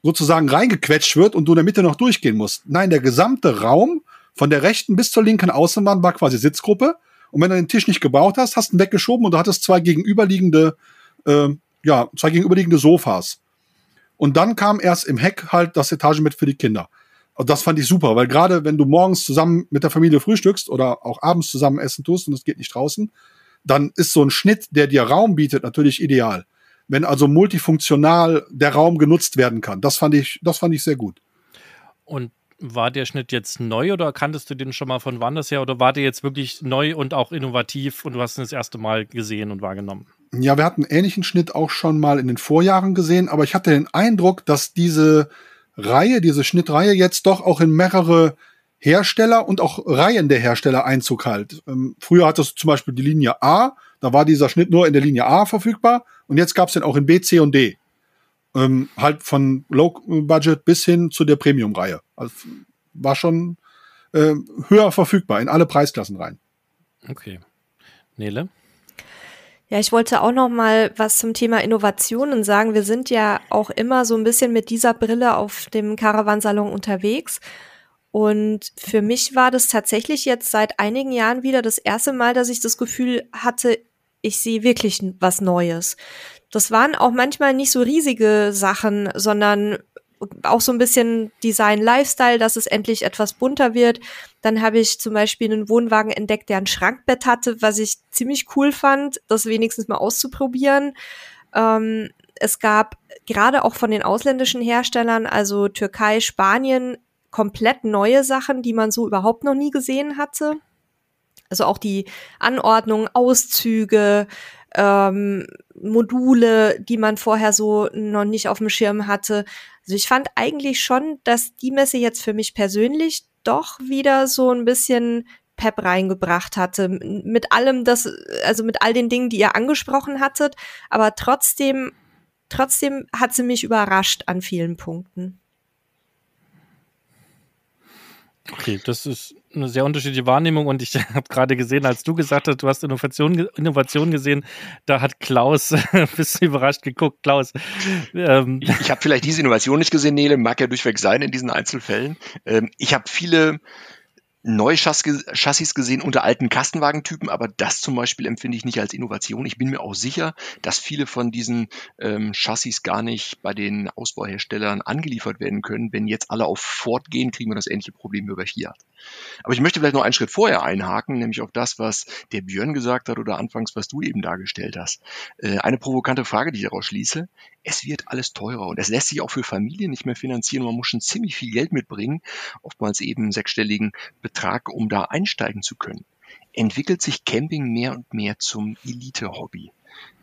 C: sozusagen reingequetscht wird und du in der Mitte noch durchgehen musst. Nein, der gesamte Raum von der rechten bis zur linken Außenwand war quasi Sitzgruppe. Und wenn du den Tisch nicht gebaut hast, hast du ihn weggeschoben und du hattest zwei gegenüberliegende, äh, ja, zwei gegenüberliegende Sofas. Und dann kam erst im Heck halt das Etagenbett für die Kinder. Und das fand ich super, weil gerade wenn du morgens zusammen mit der Familie frühstückst oder auch abends zusammen essen tust und es geht nicht draußen, dann ist so ein Schnitt, der dir Raum bietet, natürlich ideal. Wenn also multifunktional der Raum genutzt werden kann, das fand ich, das fand ich sehr gut.
B: Und war der Schnitt jetzt neu oder kanntest du den schon mal von woanders her oder war der jetzt wirklich neu und auch innovativ und du hast ihn das erste Mal gesehen und wahrgenommen?
C: Ja, wir hatten einen ähnlichen Schnitt auch schon mal in den Vorjahren gesehen, aber ich hatte den Eindruck, dass diese Reihe, diese Schnittreihe jetzt doch auch in mehrere Hersteller und auch Reihen der Hersteller Einzug halt. Ähm, früher hattest du zum Beispiel die Linie A, da war dieser Schnitt nur in der Linie A verfügbar und jetzt gab es den auch in B, C und D. ähm, halt von Low Budget bis hin zu der Premium-Reihe. Also war schon äh, höher verfügbar in alle Preisklassen rein.
B: Okay. Nele?
A: Ja, ich wollte auch noch mal was zum Thema Innovationen sagen. Wir sind ja auch immer so ein bisschen mit dieser Brille auf dem Caravansalon unterwegs. Und für mich war das tatsächlich jetzt seit einigen Jahren wieder das erste Mal, dass ich das Gefühl hatte, ich sehe wirklich was Neues. Das waren auch manchmal nicht so riesige Sachen, sondern auch so ein bisschen Design Lifestyle, dass es endlich etwas bunter wird. Dann habe ich zum Beispiel einen Wohnwagen entdeckt, der ein Schrankbett hatte, was ich ziemlich cool fand, das wenigstens mal auszuprobieren. Ähm, es gab gerade auch von den ausländischen Herstellern, also Türkei, Spanien, komplett neue Sachen, die man so überhaupt noch nie gesehen hatte. Also auch die Anordnung, Auszüge, ähm, Module, die man vorher so noch nicht auf dem Schirm hatte. Also ich fand eigentlich schon, dass die Messe jetzt für mich persönlich doch wieder so ein bisschen Pep reingebracht hatte. Mit allem das, also mit all den Dingen, die ihr angesprochen hattet, aber trotzdem, trotzdem hat sie mich überrascht an vielen Punkten.
B: Okay, das ist eine sehr unterschiedliche Wahrnehmung und ich *laughs* habe gerade gesehen, als du gesagt hast, du hast Innovation, Innovation gesehen, da hat Klaus *laughs* ein bisschen überrascht geguckt. Klaus.
D: Ähm. Ich, ich habe vielleicht diese Innovation nicht gesehen, Nele, mag ja durchweg sein in diesen Einzelfällen. Ähm, ich habe viele neue Chassis gesehen unter alten Kastenwagentypen, aber das zum Beispiel empfinde ich nicht als Innovation. Ich bin mir auch sicher, dass viele von diesen ähm, Chassis gar nicht bei den Ausbauherstellern angeliefert werden können. Wenn jetzt alle auf Ford gehen, kriegen wir das ähnliche Problem über Fiat. Aber ich möchte vielleicht noch einen Schritt vorher einhaken, nämlich auf das, was der Björn gesagt hat oder anfangs, was du eben dargestellt hast. Äh, eine provokante Frage, die ich daraus schließe. Es wird alles teurer und es lässt sich auch für Familien nicht mehr finanzieren. Man muss schon ziemlich viel Geld mitbringen, oftmals eben einen sechsstelligen Betrag, um da einsteigen zu können. Entwickelt sich Camping mehr und mehr zum Elite-Hobby?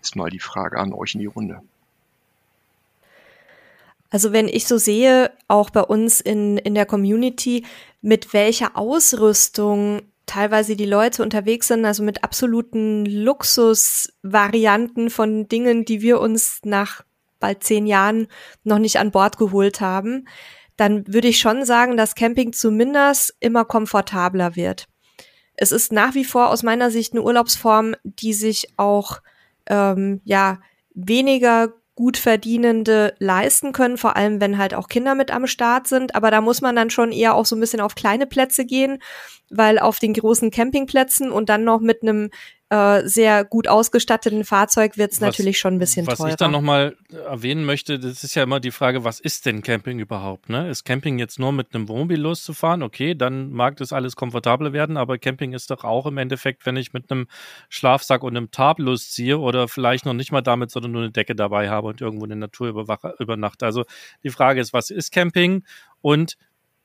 D: Ist mal die Frage an euch in die Runde.
A: Also wenn ich so sehe, auch bei uns in, in der Community, mit welcher Ausrüstung teilweise die Leute unterwegs sind, also mit absoluten Luxusvarianten von Dingen, die wir uns nach bald zehn Jahren noch nicht an Bord geholt haben, dann würde ich schon sagen, dass Camping zumindest immer komfortabler wird. Es ist nach wie vor aus meiner Sicht eine Urlaubsform, die sich auch ähm, ja weniger gut verdienende leisten können, vor allem wenn halt auch Kinder mit am Start sind. Aber da muss man dann schon eher auch so ein bisschen auf kleine Plätze gehen, weil auf den großen Campingplätzen und dann noch mit einem äh, sehr gut ausgestatteten Fahrzeug wird es natürlich schon ein bisschen
B: was
A: teurer. Was
B: ich dann nochmal erwähnen möchte, das ist ja immer die Frage, was ist denn Camping überhaupt? Ne? Ist Camping jetzt nur mit einem Wohnmobil loszufahren? Okay, dann mag das alles komfortabler werden, aber Camping ist doch auch im Endeffekt, wenn ich mit einem Schlafsack und einem Tarp losziehe oder vielleicht noch nicht mal damit, sondern nur eine Decke dabei habe und irgendwo in der Natur übernachte. Also die Frage ist, was ist Camping? Und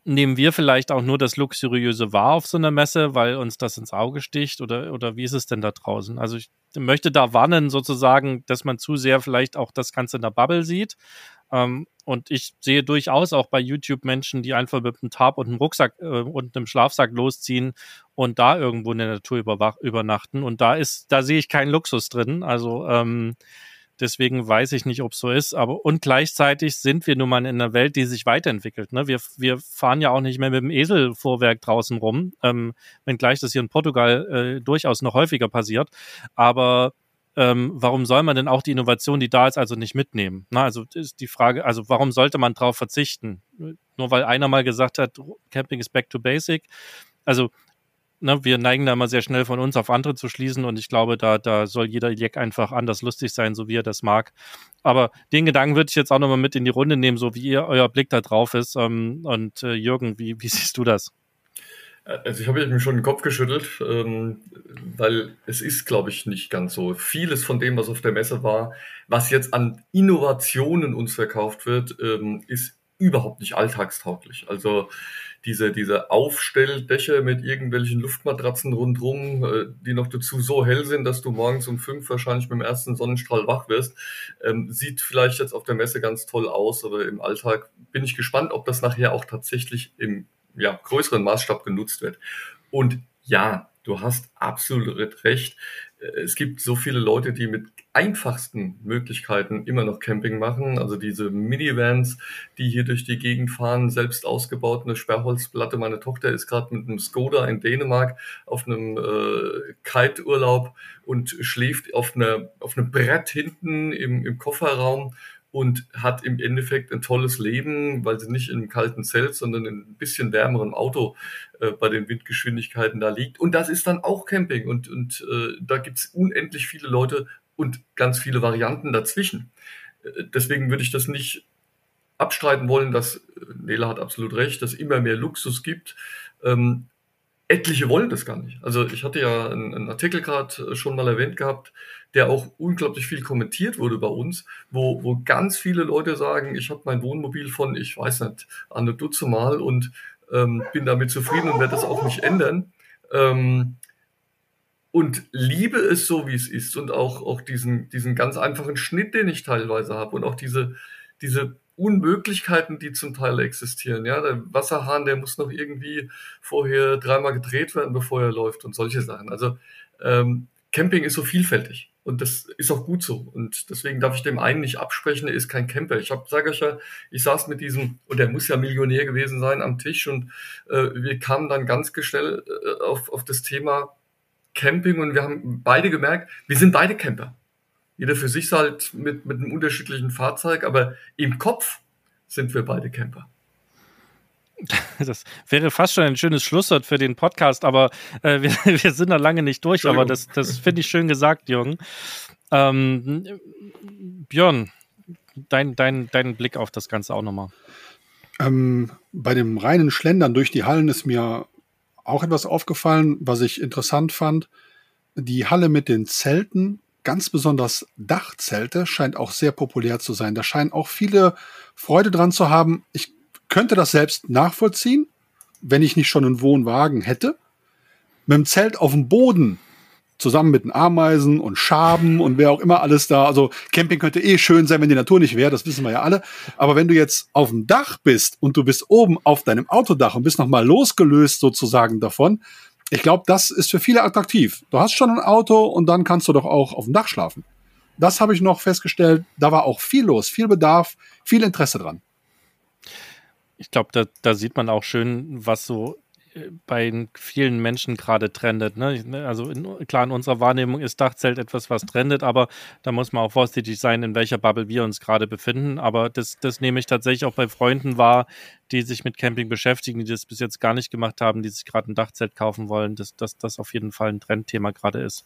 B: nehmen wir vielleicht auch nur das Luxuriöse wahr auf so einer Messe, weil uns das ins Auge sticht oder, oder wie ist es denn da draußen? Also ich möchte da warnen sozusagen, dass man zu sehr vielleicht auch das Ganze in der Bubble sieht. Ähm, und ich sehe durchaus auch bei YouTube Menschen, die einfach mit einem Tarp und einem Rucksack äh, und einem Schlafsack losziehen und da irgendwo in der Natur übernachten. Und da ist, da sehe ich keinen Luxus drin. Also ähm, Deswegen weiß ich nicht, ob es so ist. Aber und gleichzeitig sind wir nun mal in einer Welt, die sich weiterentwickelt. Ne? Wir, wir fahren ja auch nicht mehr mit dem Eselvorwerk draußen rum, ähm, wenngleich das hier in Portugal äh, durchaus noch häufiger passiert. Aber ähm, warum soll man denn auch die Innovation, die da ist, also nicht mitnehmen? Na, also ist die Frage, also warum sollte man darauf verzichten? Nur weil einer mal gesagt hat, Camping is back to basic. Also ne, wir neigen da immer sehr schnell von uns auf andere zu schließen und ich glaube, da, da soll jeder Jack einfach anders lustig sein, so wie er das mag. Aber den Gedanken würde ich jetzt auch nochmal mit in die Runde nehmen, so wie ihr, euer Blick da drauf ist. Ähm, und äh, Jürgen, wie, wie *laughs* siehst du das?
E: Also ich habe mir schon den Kopf geschüttelt, ähm, weil es ist, glaube ich, nicht ganz so. Vieles von dem, was auf der Messe war, was jetzt an Innovationen uns verkauft wird, ähm, ist überhaupt nicht alltagstauglich. Also diese, diese Aufstelldächer mit irgendwelchen Luftmatratzen rundherum, äh, die noch dazu so hell sind, dass du morgens um fünf wahrscheinlich mit dem ersten Sonnenstrahl wach wirst, ähm, sieht vielleicht jetzt auf der Messe ganz toll aus, aber im Alltag bin ich gespannt, ob das nachher auch tatsächlich im ja, größeren Maßstab genutzt wird. Und ja, du hast absolut recht. Es gibt so viele Leute, die mit einfachsten Möglichkeiten immer noch Camping machen. Also diese Minivans, die hier durch die Gegend fahren, selbst ausgebaut, eine Sperrholzplatte. Meine Tochter ist gerade mit einem Skoda in Dänemark auf einem äh, Kite-Urlaub und schläft auf, einer, auf einem Brett hinten im, im Kofferraum und hat im Endeffekt ein tolles Leben, weil sie nicht in einem kalten Zelt, sondern in ein bisschen wärmeren Auto äh, bei den Windgeschwindigkeiten da liegt. Und das ist dann auch Camping und, und äh, da gibt's unendlich viele Leute und ganz viele Varianten dazwischen. Äh, deswegen würde ich das nicht abstreiten wollen, dass, äh, Nela hat absolut recht, dass immer mehr Luxus gibt. Ähm, etliche wollen das gar nicht. Also ich hatte ja einen, einen Artikel gerade äh, schon mal erwähnt gehabt, der auch unglaublich viel kommentiert wurde bei uns, wo, wo ganz viele Leute sagen, ich habe mein Wohnmobil von, ich weiß nicht, eine Dutze Mal und ähm, bin damit zufrieden und werde das auch nicht ändern. Ähm, und liebe es so, wie es ist und auch, auch diesen, diesen ganz einfachen Schnitt, den ich teilweise habe und auch diese, diese Unmöglichkeiten, die zum Teil existieren. Ja, der Wasserhahn, der muss noch irgendwie vorher dreimal gedreht werden, bevor er läuft und solche Sachen. Also ähm, Camping ist so vielfältig und das ist auch gut so. Und deswegen darf ich dem einen nicht absprechen, er ist kein Camper. Ich habe, sage euch ja, ich saß mit diesem, und er muss ja Millionär gewesen sein, am Tisch und äh, wir kamen dann ganz schnell äh, auf, auf das Thema Camping und wir haben beide gemerkt, wir sind beide Camper. Jeder für sich halt mit, mit einem unterschiedlichen Fahrzeug, aber im Kopf sind wir beide Camper. *laughs*
B: Das wäre fast schon ein schönes Schlusswort für den Podcast, aber äh, wir, *laughs* wir, sind da lange nicht durch, aber das, das finde ich schön gesagt, Jürgen. Ähm, Björn, dein, dein, dein Blick auf das Ganze auch nochmal.
C: Ähm, bei dem reinen Schlendern durch die Hallen ist mir auch etwas aufgefallen, was ich interessant fand. Die Halle mit den Zelten, ganz besonders Dachzelte, scheint auch sehr populär zu sein. Da scheinen auch viele Freude dran zu haben. Ich könnte das selbst nachvollziehen, wenn ich nicht schon einen Wohnwagen hätte. Mit dem Zelt auf dem Boden, zusammen mit den Ameisen und Schaben und wer auch immer alles da. Also Camping könnte eh schön sein, wenn die Natur nicht wäre, das wissen wir ja alle. Aber wenn du jetzt auf dem Dach bist und du bist oben auf deinem Autodach und bist nochmal losgelöst sozusagen davon, ich glaube, das ist für viele attraktiv. Du hast schon ein Auto und dann kannst du doch auch auf dem Dach schlafen. Das habe ich noch festgestellt. Da war auch viel los, viel Bedarf, viel Interesse dran.
B: Ich glaube, da, da sieht man auch schön, was so bei vielen Menschen gerade trendet. Ne? ne? Also in, klar, in unserer Wahrnehmung ist Dachzelt etwas, was trendet, aber da muss man auch vorsichtig sein, in welcher Bubble wir uns gerade befinden. Aber das, das nehme ich tatsächlich auch bei Freunden wahr, die sich mit Camping beschäftigen, die das bis jetzt gar nicht gemacht haben, die sich gerade ein Dachzelt kaufen wollen, dass das auf jeden Fall ein Trendthema gerade ist.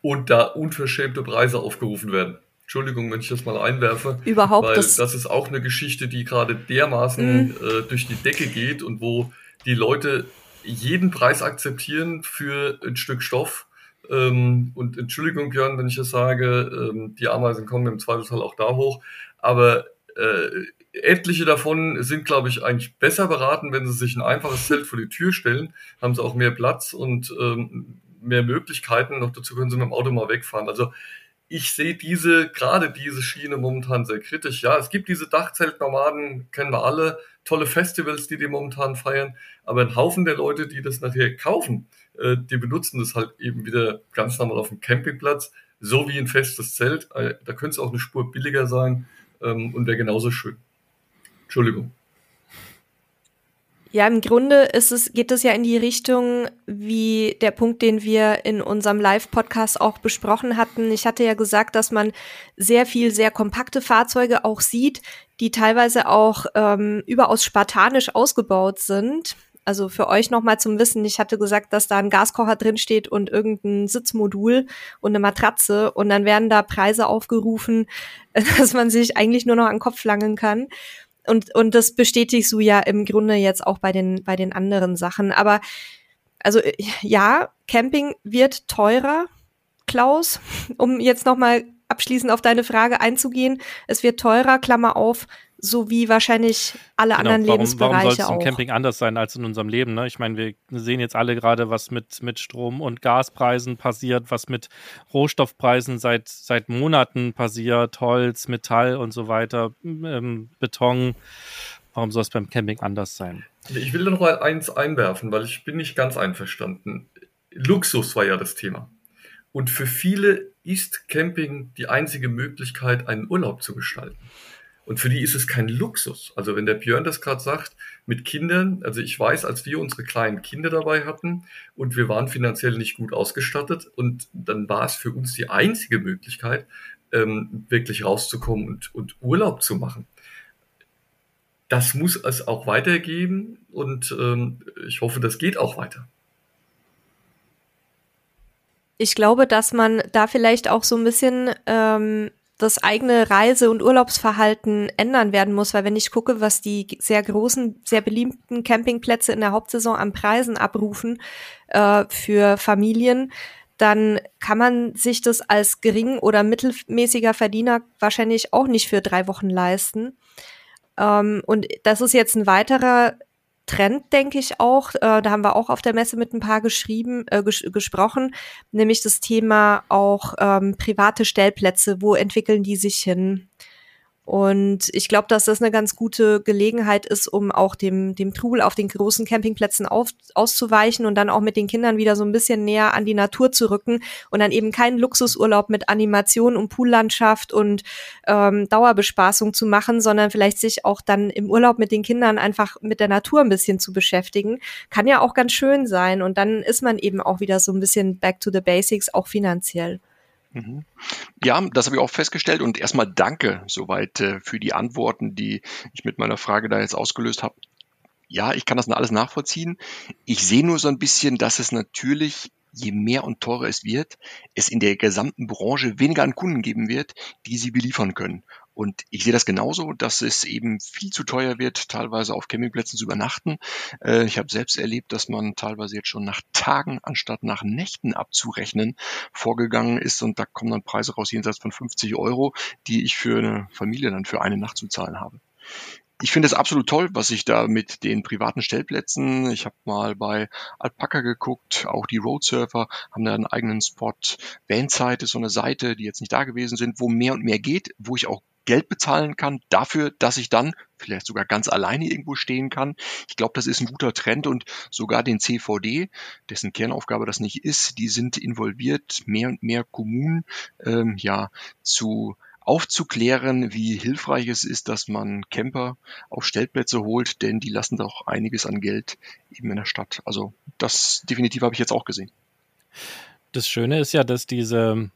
E: Und da unverschämte Preise aufgerufen werden. Entschuldigung, wenn ich das mal einwerfe.
A: Überhaupt.
E: Weil das, das ist auch eine Geschichte, die gerade dermaßen mhm. äh, durch die Decke geht und wo die Leute jeden Preis akzeptieren für ein Stück Stoff. Ähm, und Entschuldigung, Björn, wenn ich das sage, ähm, die Ameisen kommen im Zweifelsfall auch da hoch. Aber äh, etliche davon sind, glaube ich, eigentlich besser beraten, wenn sie sich ein einfaches Zelt vor die Tür stellen. Haben sie auch mehr Platz und ähm, mehr Möglichkeiten. Noch dazu können sie mit dem Auto mal wegfahren. Also ich sehe diese, gerade diese Schiene momentan sehr kritisch. Ja, es gibt diese Dachzeltnomaden, kennen wir alle, tolle Festivals, die die momentan feiern, aber ein Haufen der Leute, die das nachher kaufen, äh, die benutzen das halt eben wieder ganz normal auf dem Campingplatz, so wie ein festes Zelt. Äh, da könnte es auch eine Spur billiger sein ähm, und wäre genauso schön. Entschuldigung.
A: Ja, im Grunde ist es, geht es ja in die Richtung wie der Punkt, den wir in unserem Live-Podcast auch besprochen hatten. Ich hatte ja gesagt, dass man sehr viel, sehr kompakte Fahrzeuge auch sieht, die teilweise auch ähm, überaus spartanisch ausgebaut sind. Also für euch nochmal zum Wissen, ich hatte gesagt, dass da ein Gaskocher drin steht und irgendein Sitzmodul und eine Matratze und dann werden da Preise aufgerufen, *laughs* dass man sich eigentlich nur noch an den Kopf langen kann und, und das bestätigst du ja im Grunde jetzt auch bei den, bei den anderen Sachen. Aber also ja, Camping wird teurer, Klaus, *laughs* um jetzt nochmal abschließend auf deine Frage einzugehen. Es wird teurer, Klammer auf, so wie wahrscheinlich alle genau, anderen warum, Lebensbereiche warum soll es
B: im Camping anders sein als in unserem Leben? Ne? Ich meine, wir sehen jetzt alle gerade, was mit, mit Strom- und Gaspreisen passiert, was mit Rohstoffpreisen seit, seit Monaten passiert, Holz, Metall und so weiter, ähm, Beton. Warum soll es beim Camping anders sein?
E: Ich will noch mal eins einwerfen, weil ich bin nicht ganz einverstanden. Luxus war ja das Thema. Und für viele ist Camping die einzige Möglichkeit, einen Urlaub zu gestalten. Und für die ist es kein Luxus. Also wenn der Björn das gerade sagt, mit Kindern, also ich weiß, als wir unsere kleinen Kinder dabei hatten und wir waren finanziell nicht gut ausgestattet und dann war es für uns die einzige Möglichkeit, ähm, wirklich rauszukommen und, und Urlaub zu machen. Das muss es auch weitergeben und ähm, ich hoffe, das geht auch weiter.
A: Ich glaube, dass man da vielleicht auch so ein bisschen ähm, das eigene Reise- und Urlaubsverhalten ändern werden muss, weil wenn ich gucke, was die sehr großen, sehr beliebten Campingplätze in der Hauptsaison an Preisen abrufen äh, für Familien, dann kann man sich das als gering oder mittelmäßiger Verdiener wahrscheinlich auch nicht für drei Wochen leisten. Ähm, und das ist jetzt ein weiterer Trend, denke ich auch. Äh, da haben wir auch auf der Messe mit ein paar geschrieben, äh, ges gesprochen, nämlich das Thema auch ähm, private Stellplätze. Wo entwickeln die sich hin? Und ich glaube, dass das eine ganz gute Gelegenheit ist, um auch dem, dem Trubel auf den großen Campingplätzen auf, auszuweichen und dann auch mit den Kindern wieder so ein bisschen näher an die Natur zu rücken und dann eben keinen Luxusurlaub mit Animation und Poollandschaft und ähm, Dauerbespaßung zu machen, sondern vielleicht sich auch dann im Urlaub mit den Kindern einfach mit der Natur ein bisschen zu beschäftigen. Kann ja auch ganz schön sein und dann ist man eben auch wieder so ein bisschen back to the basics, auch finanziell.
D: Mhm. Ja, das habe ich auch festgestellt und erstmal danke soweit äh, für die Antworten, die ich mit meiner Frage da jetzt ausgelöst habe. Ja, ich kann das alles nachvollziehen. Ich sehe nur so ein bisschen, dass es natürlich, je mehr und teurer es wird, es in der gesamten Branche weniger an Kunden geben wird, die sie beliefern können. Und ich sehe das genauso, dass es eben viel zu teuer wird, teilweise auf Campingplätzen zu übernachten. Äh, ich habe selbst erlebt, dass man teilweise jetzt schon nach Tagen anstatt nach Nächten abzurechnen vorgegangen ist und da kommen dann Preise raus jenseits von 50 Euro, die ich für eine Familie dann für eine Nacht zu zahlen habe ich finde es absolut toll, was ich da mit den privaten Stellplätzen, ich habe mal bei Alpaca geguckt, auch die Roadsurfer haben da einen eigenen Spot. Vanzeit ist so eine Seite, die jetzt nicht da gewesen sind, wo mehr und mehr geht, wo ich auch Geld bezahlen kann dafür, dass ich dann vielleicht sogar ganz alleine irgendwo stehen kann. Ich glaube, das ist ein guter Trend und sogar den CVD, dessen Kernaufgabe das nicht ist, die sind involviert, mehr und mehr Kommunen ähm, ja zu aufzuklären, wie hilfreich es ist, dass man Camper auf Stellplätze holt, denn die lassen doch einiges an Geld eben in der Stadt. Also das definitiv habe ich jetzt auch gesehen.
B: Das Schöne ist ja, dass diese,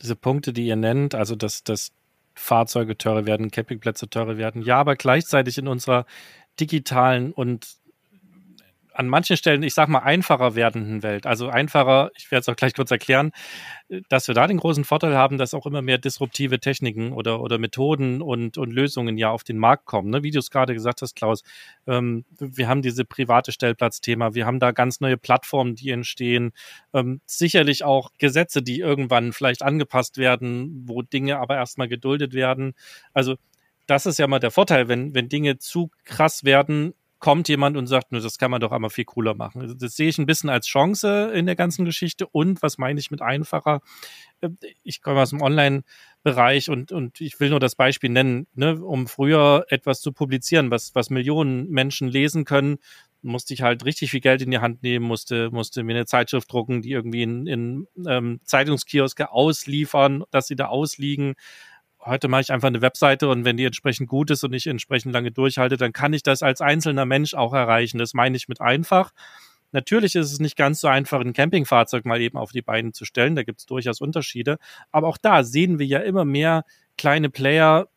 B: diese Punkte, die ihr nennt, also dass, dass Fahrzeuge teurer werden, Campingplätze teurer werden, ja, aber gleichzeitig in unserer digitalen und an manchen Stellen, ich sag mal, einfacher werdenden Welt. Also einfacher, ich werde es auch gleich kurz erklären, dass wir da den großen Vorteil haben, dass auch immer mehr disruptive Techniken oder, oder Methoden und, und Lösungen ja auf den Markt kommen. Ne? Wie du es gerade gesagt hast, Klaus, ähm, wir haben diese private Stellplatzthema, wir haben da ganz neue Plattformen, die entstehen, ähm, sicherlich auch Gesetze, die irgendwann vielleicht angepasst werden, wo Dinge aber erstmal geduldet werden. Also das ist ja mal der Vorteil, wenn, wenn Dinge zu krass werden, kommt jemand und sagt, nur das kann man doch einmal viel cooler machen. Also das sehe ich ein bisschen als Chance in der ganzen Geschichte. Und was meine ich mit einfacher? Äh, ich komme aus dem Online-Bereich und, und ich will nur das Beispiel nennen, ne, um früher etwas zu publizieren, was, was Millionen Menschen lesen können, musste ich halt richtig viel Geld in die Hand nehmen, musste, musste mir eine Zeitschrift drucken, die irgendwie in, in ähm, Zeitungskioske ausliefern, dass sie da ausliegen heute mache ich einfach eine Webseite und wenn die entsprechend gut ist und ich entsprechend lange durchhalte, dann kann ich das als einzelner Mensch auch erreichen. Das meine ich mit einfach. Natürlich ist es nicht ganz so einfach, ein Campingfahrzeug mal eben auf die Beine zu stellen. Da gibt es durchaus Unterschiede. Aber auch da sehen wir ja immer mehr kleine Player,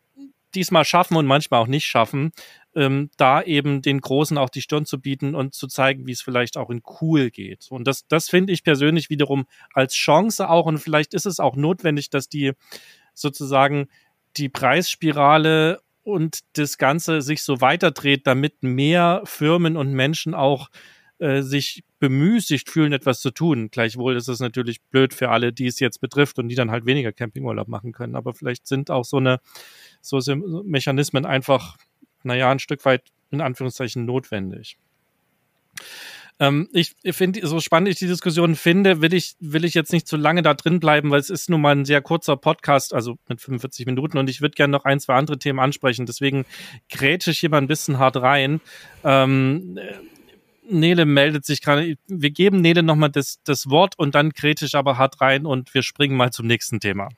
B: diesmal schaffen und manchmal auch nicht schaffen, ähm, da eben den Großen auch die Stirn zu bieten und zu zeigen, wie es vielleicht auch in cool geht. Und das, das finde ich persönlich wiederum als Chance auch. Und vielleicht ist es auch notwendig, dass die sozusagen die Preisspirale und das Ganze sich so weiterdreht, damit mehr Firmen und Menschen auch äh, sich bemüßigt fühlen, etwas zu tun. Gleichwohl ist es natürlich blöd für alle, die es jetzt betrifft und die dann halt weniger Campingurlaub machen können. Aber vielleicht sind auch so eine so Mechanismen einfach, naja, ein Stück weit in Anführungszeichen notwendig. Ähm, ich finde, so spannend ich die Diskussion finde, will ich, will ich jetzt nicht zu lange da drin bleiben, weil es ist nun mal ein sehr kurzer Podcast, also mit 45 Minuten und ich würde gerne noch ein, zwei andere Themen ansprechen. Deswegen grätsche ich hier mal ein bisschen hart rein. Ähm, Nele meldet sich gerade. Wir geben Nele nochmal das, das Wort und dann kritisch aber hart rein und wir springen mal zum nächsten Thema.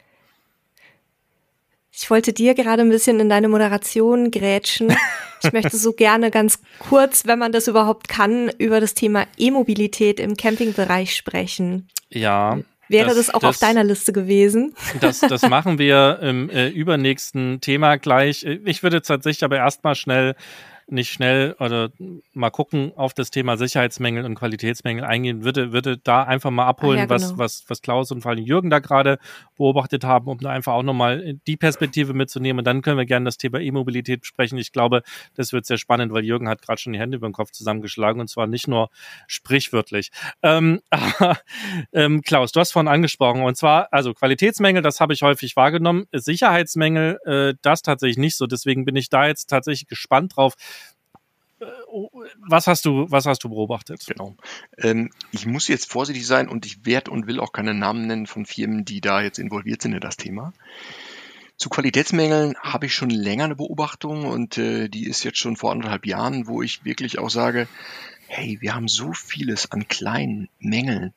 A: Ich wollte dir gerade ein bisschen in deine Moderation grätschen. Ich möchte so gerne ganz kurz, wenn man das überhaupt kann, über das Thema E-Mobilität im Campingbereich sprechen.
B: Ja.
A: Wäre das, das auch das, auf deiner Liste gewesen?
B: Das, das machen wir im äh, übernächsten Thema gleich. Ich würde tatsächlich aber erstmal schnell nicht schnell oder mal gucken auf das Thema Sicherheitsmängel und Qualitätsmängel eingehen, würde, würde da einfach mal abholen, ja, genau. was, was, was Klaus und vor allem Jürgen da gerade beobachtet haben, um da einfach auch nochmal die Perspektive mitzunehmen. Und dann können wir gerne das Thema E-Mobilität besprechen. Ich glaube, das wird sehr spannend, weil Jürgen hat gerade schon die Hände über den Kopf zusammengeschlagen und zwar nicht nur sprichwörtlich. Ähm, *laughs* ähm, Klaus, du hast vorhin angesprochen und zwar, also Qualitätsmängel, das habe ich häufig wahrgenommen. Sicherheitsmängel, äh, das tatsächlich nicht so. Deswegen bin ich da jetzt tatsächlich gespannt drauf, was hast du, was hast du beobachtet?
D: Genau. Ähm, ich muss jetzt vorsichtig sein und ich werde und will auch keine Namen nennen von Firmen, die da jetzt involviert sind in das Thema. Zu Qualitätsmängeln habe ich schon länger eine Beobachtung und äh, die ist jetzt schon vor anderthalb Jahren, wo ich wirklich auch sage, hey, wir haben so vieles an kleinen Mängeln,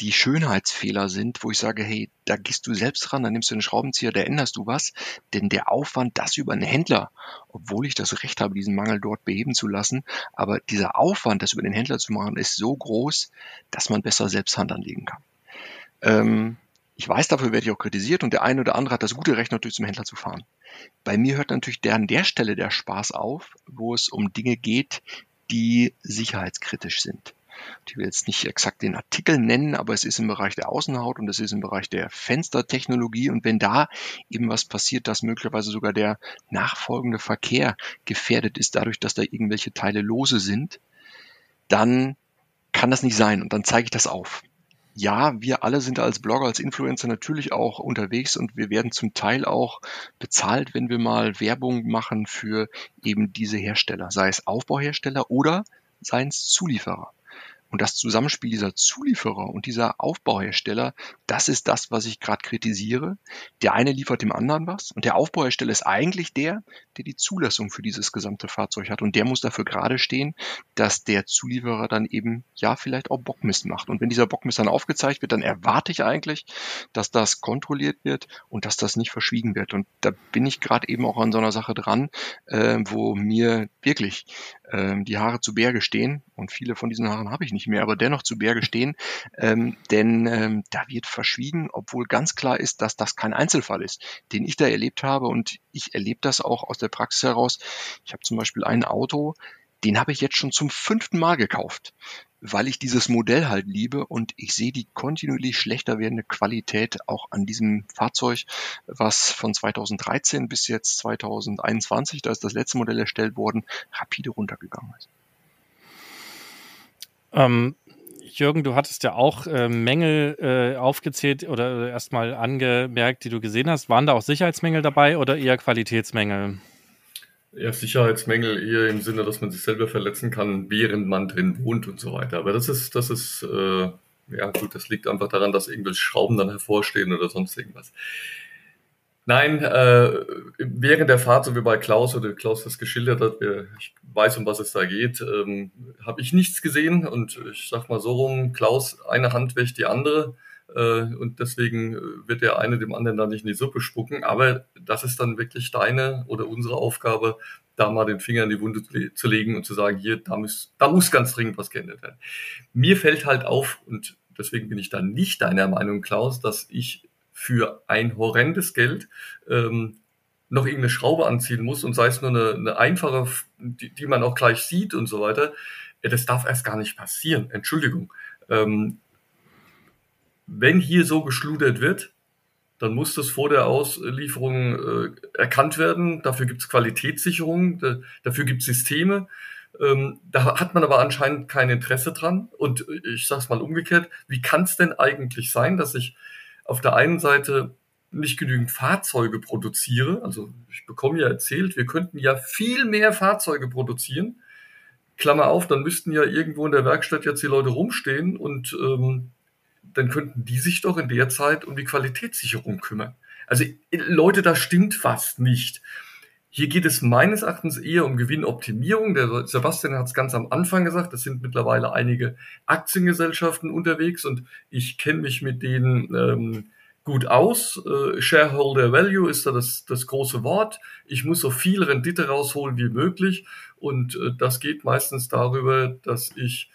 D: die Schönheitsfehler sind, wo ich sage, hey, da gehst du selbst dran, dann nimmst du einen Schraubenzieher, da änderst du was, denn der Aufwand, das über einen Händler, obwohl ich das Recht habe, diesen Mangel dort beheben zu lassen, aber dieser Aufwand, das über den Händler zu machen, ist so groß, dass man besser selbst Hand anlegen kann. Ähm, ich weiß, dafür werde ich auch kritisiert und der eine oder andere hat das gute Recht, natürlich zum Händler zu fahren. Bei mir hört natürlich der an der Stelle der Spaß auf, wo es um Dinge geht, die sicherheitskritisch sind. Ich will jetzt nicht exakt den Artikel nennen, aber es ist im Bereich der Außenhaut und es ist im Bereich der Fenstertechnologie. Und wenn da eben was passiert, dass möglicherweise sogar der nachfolgende Verkehr gefährdet ist, dadurch, dass da irgendwelche Teile lose sind, dann kann das nicht sein. Und dann zeige ich das auf ja, wir alle sind als Blogger, als Influencer natürlich auch unterwegs und wir werden zum Teil auch bezahlt, wenn wir mal Werbung machen für eben diese Hersteller, sei es Aufbauhersteller oder seien es Zulieferer. Und das Zusammenspiel dieser Zulieferer und dieser Aufbauhersteller, das ist das, was ich gerade kritisiere. Der eine liefert dem anderen was und der Aufbauhersteller ist eigentlich der, der die Zulassung für dieses gesamte Fahrzeug hat und der muss dafür gerade stehen, dass der Zulieferer dann eben ja vielleicht auch Bockmist macht. Und wenn dieser Bockmist dann aufgezeigt wird, dann erwarte ich eigentlich, dass das kontrolliert wird und dass das nicht verschwiegen wird. Und da bin ich gerade eben auch an so einer Sache dran, äh, wo mir wirklich äh, die Haare zu Berge stehen. Und viele von diesen Haaren habe ich nicht nicht mehr, aber dennoch zu Berge stehen, *laughs* ähm, denn ähm, da wird verschwiegen, obwohl ganz klar ist, dass das kein Einzelfall ist, den ich da erlebt habe. Und ich erlebe das auch aus der Praxis heraus. Ich habe zum Beispiel ein Auto, den habe ich jetzt schon zum fünften Mal gekauft, weil ich dieses Modell halt liebe und ich sehe die kontinuierlich schlechter werdende Qualität auch an diesem Fahrzeug, was von 2013 bis jetzt 2021, da ist das letzte Modell erstellt worden, rapide runtergegangen ist.
B: Ähm, Jürgen, du hattest ja auch äh, Mängel äh, aufgezählt oder erstmal angemerkt, die du gesehen hast. Waren da auch Sicherheitsmängel dabei oder eher Qualitätsmängel?
E: Ja, Sicherheitsmängel eher im Sinne, dass man sich selber verletzen kann, während man drin wohnt und so weiter. Aber das ist, das ist, äh, ja gut, das liegt einfach daran, dass irgendwelche Schrauben dann hervorstehen oder sonst irgendwas. Nein, äh, während der Fahrt, so wie bei Klaus oder Klaus das geschildert hat, ich weiß, um was es da geht, ähm, habe ich nichts gesehen und ich sag mal so rum, Klaus, eine Hand wäscht die andere und deswegen wird der eine dem anderen dann nicht in die Suppe spucken, aber das ist dann wirklich deine oder unsere Aufgabe, da mal den Finger in die Wunde zu legen und zu sagen, hier, da muss, da muss ganz dringend was geändert werden. Mir fällt halt auf und deswegen bin ich da nicht deiner Meinung, Klaus, dass ich für ein horrendes Geld ähm, noch irgendeine Schraube anziehen muss und sei es nur eine, eine einfache, die, die man auch gleich sieht und so weiter, das darf erst gar nicht passieren. Entschuldigung. Ähm, wenn hier so geschludert wird, dann muss das vor der Auslieferung äh, erkannt werden. Dafür gibt es Qualitätssicherung, da, dafür gibt es Systeme. Ähm, da hat man aber anscheinend kein Interesse dran. Und ich sage es mal umgekehrt, wie kann es denn eigentlich sein, dass ich auf der einen Seite nicht genügend Fahrzeuge produziere. Also ich bekomme ja erzählt, wir könnten ja viel mehr Fahrzeuge produzieren. Klammer auf, dann müssten ja irgendwo in der Werkstatt jetzt die Leute rumstehen und ähm, dann könnten die sich doch in der Zeit um die Qualitätssicherung kümmern. Also Leute, da stimmt was nicht. Hier geht es meines Erachtens eher um Gewinnoptimierung. Der Sebastian hat es ganz am Anfang gesagt, es sind mittlerweile einige Aktiengesellschaften unterwegs und ich kenne mich mit denen ähm, gut aus. Äh, Shareholder Value ist da das, das große Wort. Ich muss so viel Rendite rausholen wie möglich und äh, das geht meistens darüber, dass ich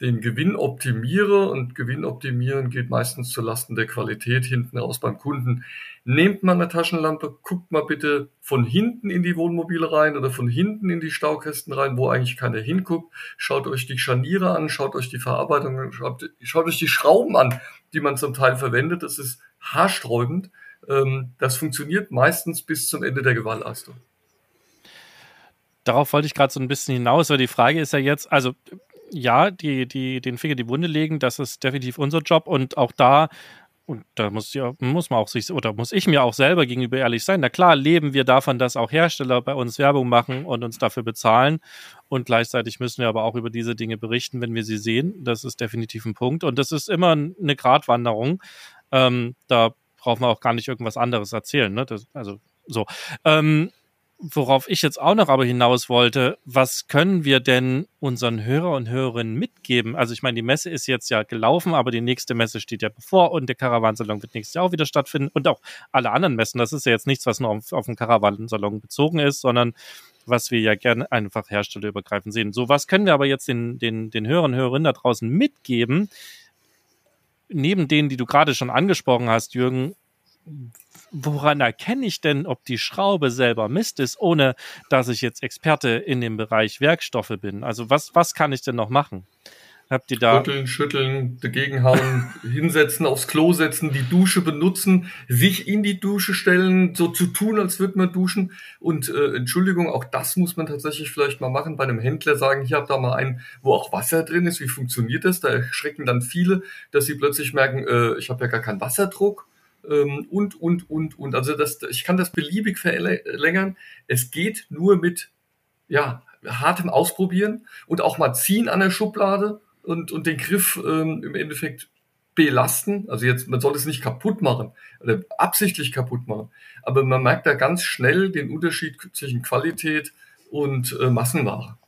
E: den Gewinn optimiere und Gewinn optimieren geht meistens zulasten der Qualität hinten raus beim Kunden. Nehmt mal eine Taschenlampe, guckt mal bitte von hinten in die Wohnmobile rein oder von hinten in die Staukästen rein, wo eigentlich keiner hinguckt. Schaut euch die Scharniere an, schaut euch die Verarbeitung an, schaut, schaut euch die Schrauben an, die man zum Teil verwendet. Das ist haarsträubend. Ähm, das funktioniert meistens bis zum Ende der Gewaltleistung
B: darauf wollte ich gerade so ein bisschen hinaus, weil die Frage ist ja jetzt, also ja, die, die, den Finger die Wunde legen, das ist definitiv unser Job und auch da und da muss, ja, muss man auch sich, oder muss ich mir auch selber gegenüber ehrlich sein. Na klar, leben wir davon, dass auch Hersteller bei uns Werbung machen und uns dafür bezahlen. Und gleichzeitig müssen wir aber auch über diese Dinge berichten, wenn wir sie sehen. Das ist definitiv ein Punkt. Und das ist immer eine Gratwanderung. Ähm, da braucht man auch gar nicht irgendwas anderes erzählen. Ne? Das, also so. Ähm, worauf ich jetzt auch noch aber hinaus wollte, was können wir denn unseren Hörer und Hörerinnen mitgeben? Also ich meine, die Messe ist jetzt ja gelaufen, aber die nächste Messe steht ja bevor und der Caravansalon wird nächstes Jahr auch wieder stattfinden und auch alle anderen Messen. Das ist ja jetzt nichts, was nur auf, auf den Caravansalon bezogen ist, sondern was wir ja gerne einfach herstellerübergreifend sehen. So, was können wir aber jetzt den, den, den Hörern und Hörerinnen da draußen mitgeben? Neben denen, die du gerade schon angesprochen hast, Jürgen, woran erkenne ich denn, ob die Schraube selber Mist ist, ohne dass ich jetzt Experte in dem Bereich Werkstoffe bin? Also was, was kann ich denn noch machen? Habt ihr da.
E: Schütteln, schütteln, dagegenhauen, *laughs* hinsetzen, aufs Klo setzen, die Dusche benutzen, sich in die Dusche stellen, so zu tun, als würde man duschen. Und äh, Entschuldigung, auch das muss man tatsächlich vielleicht mal machen. Bei einem Händler sagen, ich habe da mal einen, wo auch Wasser drin ist. Wie funktioniert das? Da erschrecken dann viele, dass sie plötzlich merken, äh, ich habe ja gar keinen Wasserdruck und, und, und, und. Also das, ich kann das beliebig verlängern. Es geht nur mit ja, hartem Ausprobieren und auch mal ziehen an der Schublade und, und den Griff ähm, im Endeffekt belasten. Also jetzt, man soll es nicht kaputt machen oder absichtlich kaputt machen. Aber man merkt da ganz schnell den Unterschied zwischen Qualität und äh, Massenware.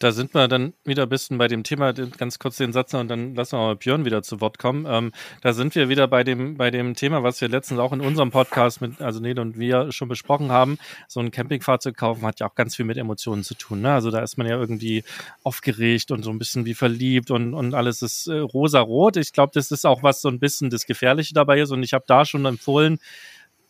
B: Da sind wir dann wieder ein bisschen bei dem Thema, ganz kurz den Satz und dann lassen wir mal Björn wieder zu Wort kommen. Ähm, da sind wir wieder bei dem, bei dem Thema, was wir letztens auch in unserem Podcast mit, also Nede und wir schon besprochen haben. So ein Campingfahrzeug kaufen hat ja auch ganz viel mit Emotionen zu tun. Ne? Also da ist man ja irgendwie aufgeregt und so ein bisschen wie verliebt und, und alles ist äh, rosa-rot. Ich glaube, das ist auch was so ein bisschen das Gefährliche dabei ist und ich habe da schon empfohlen,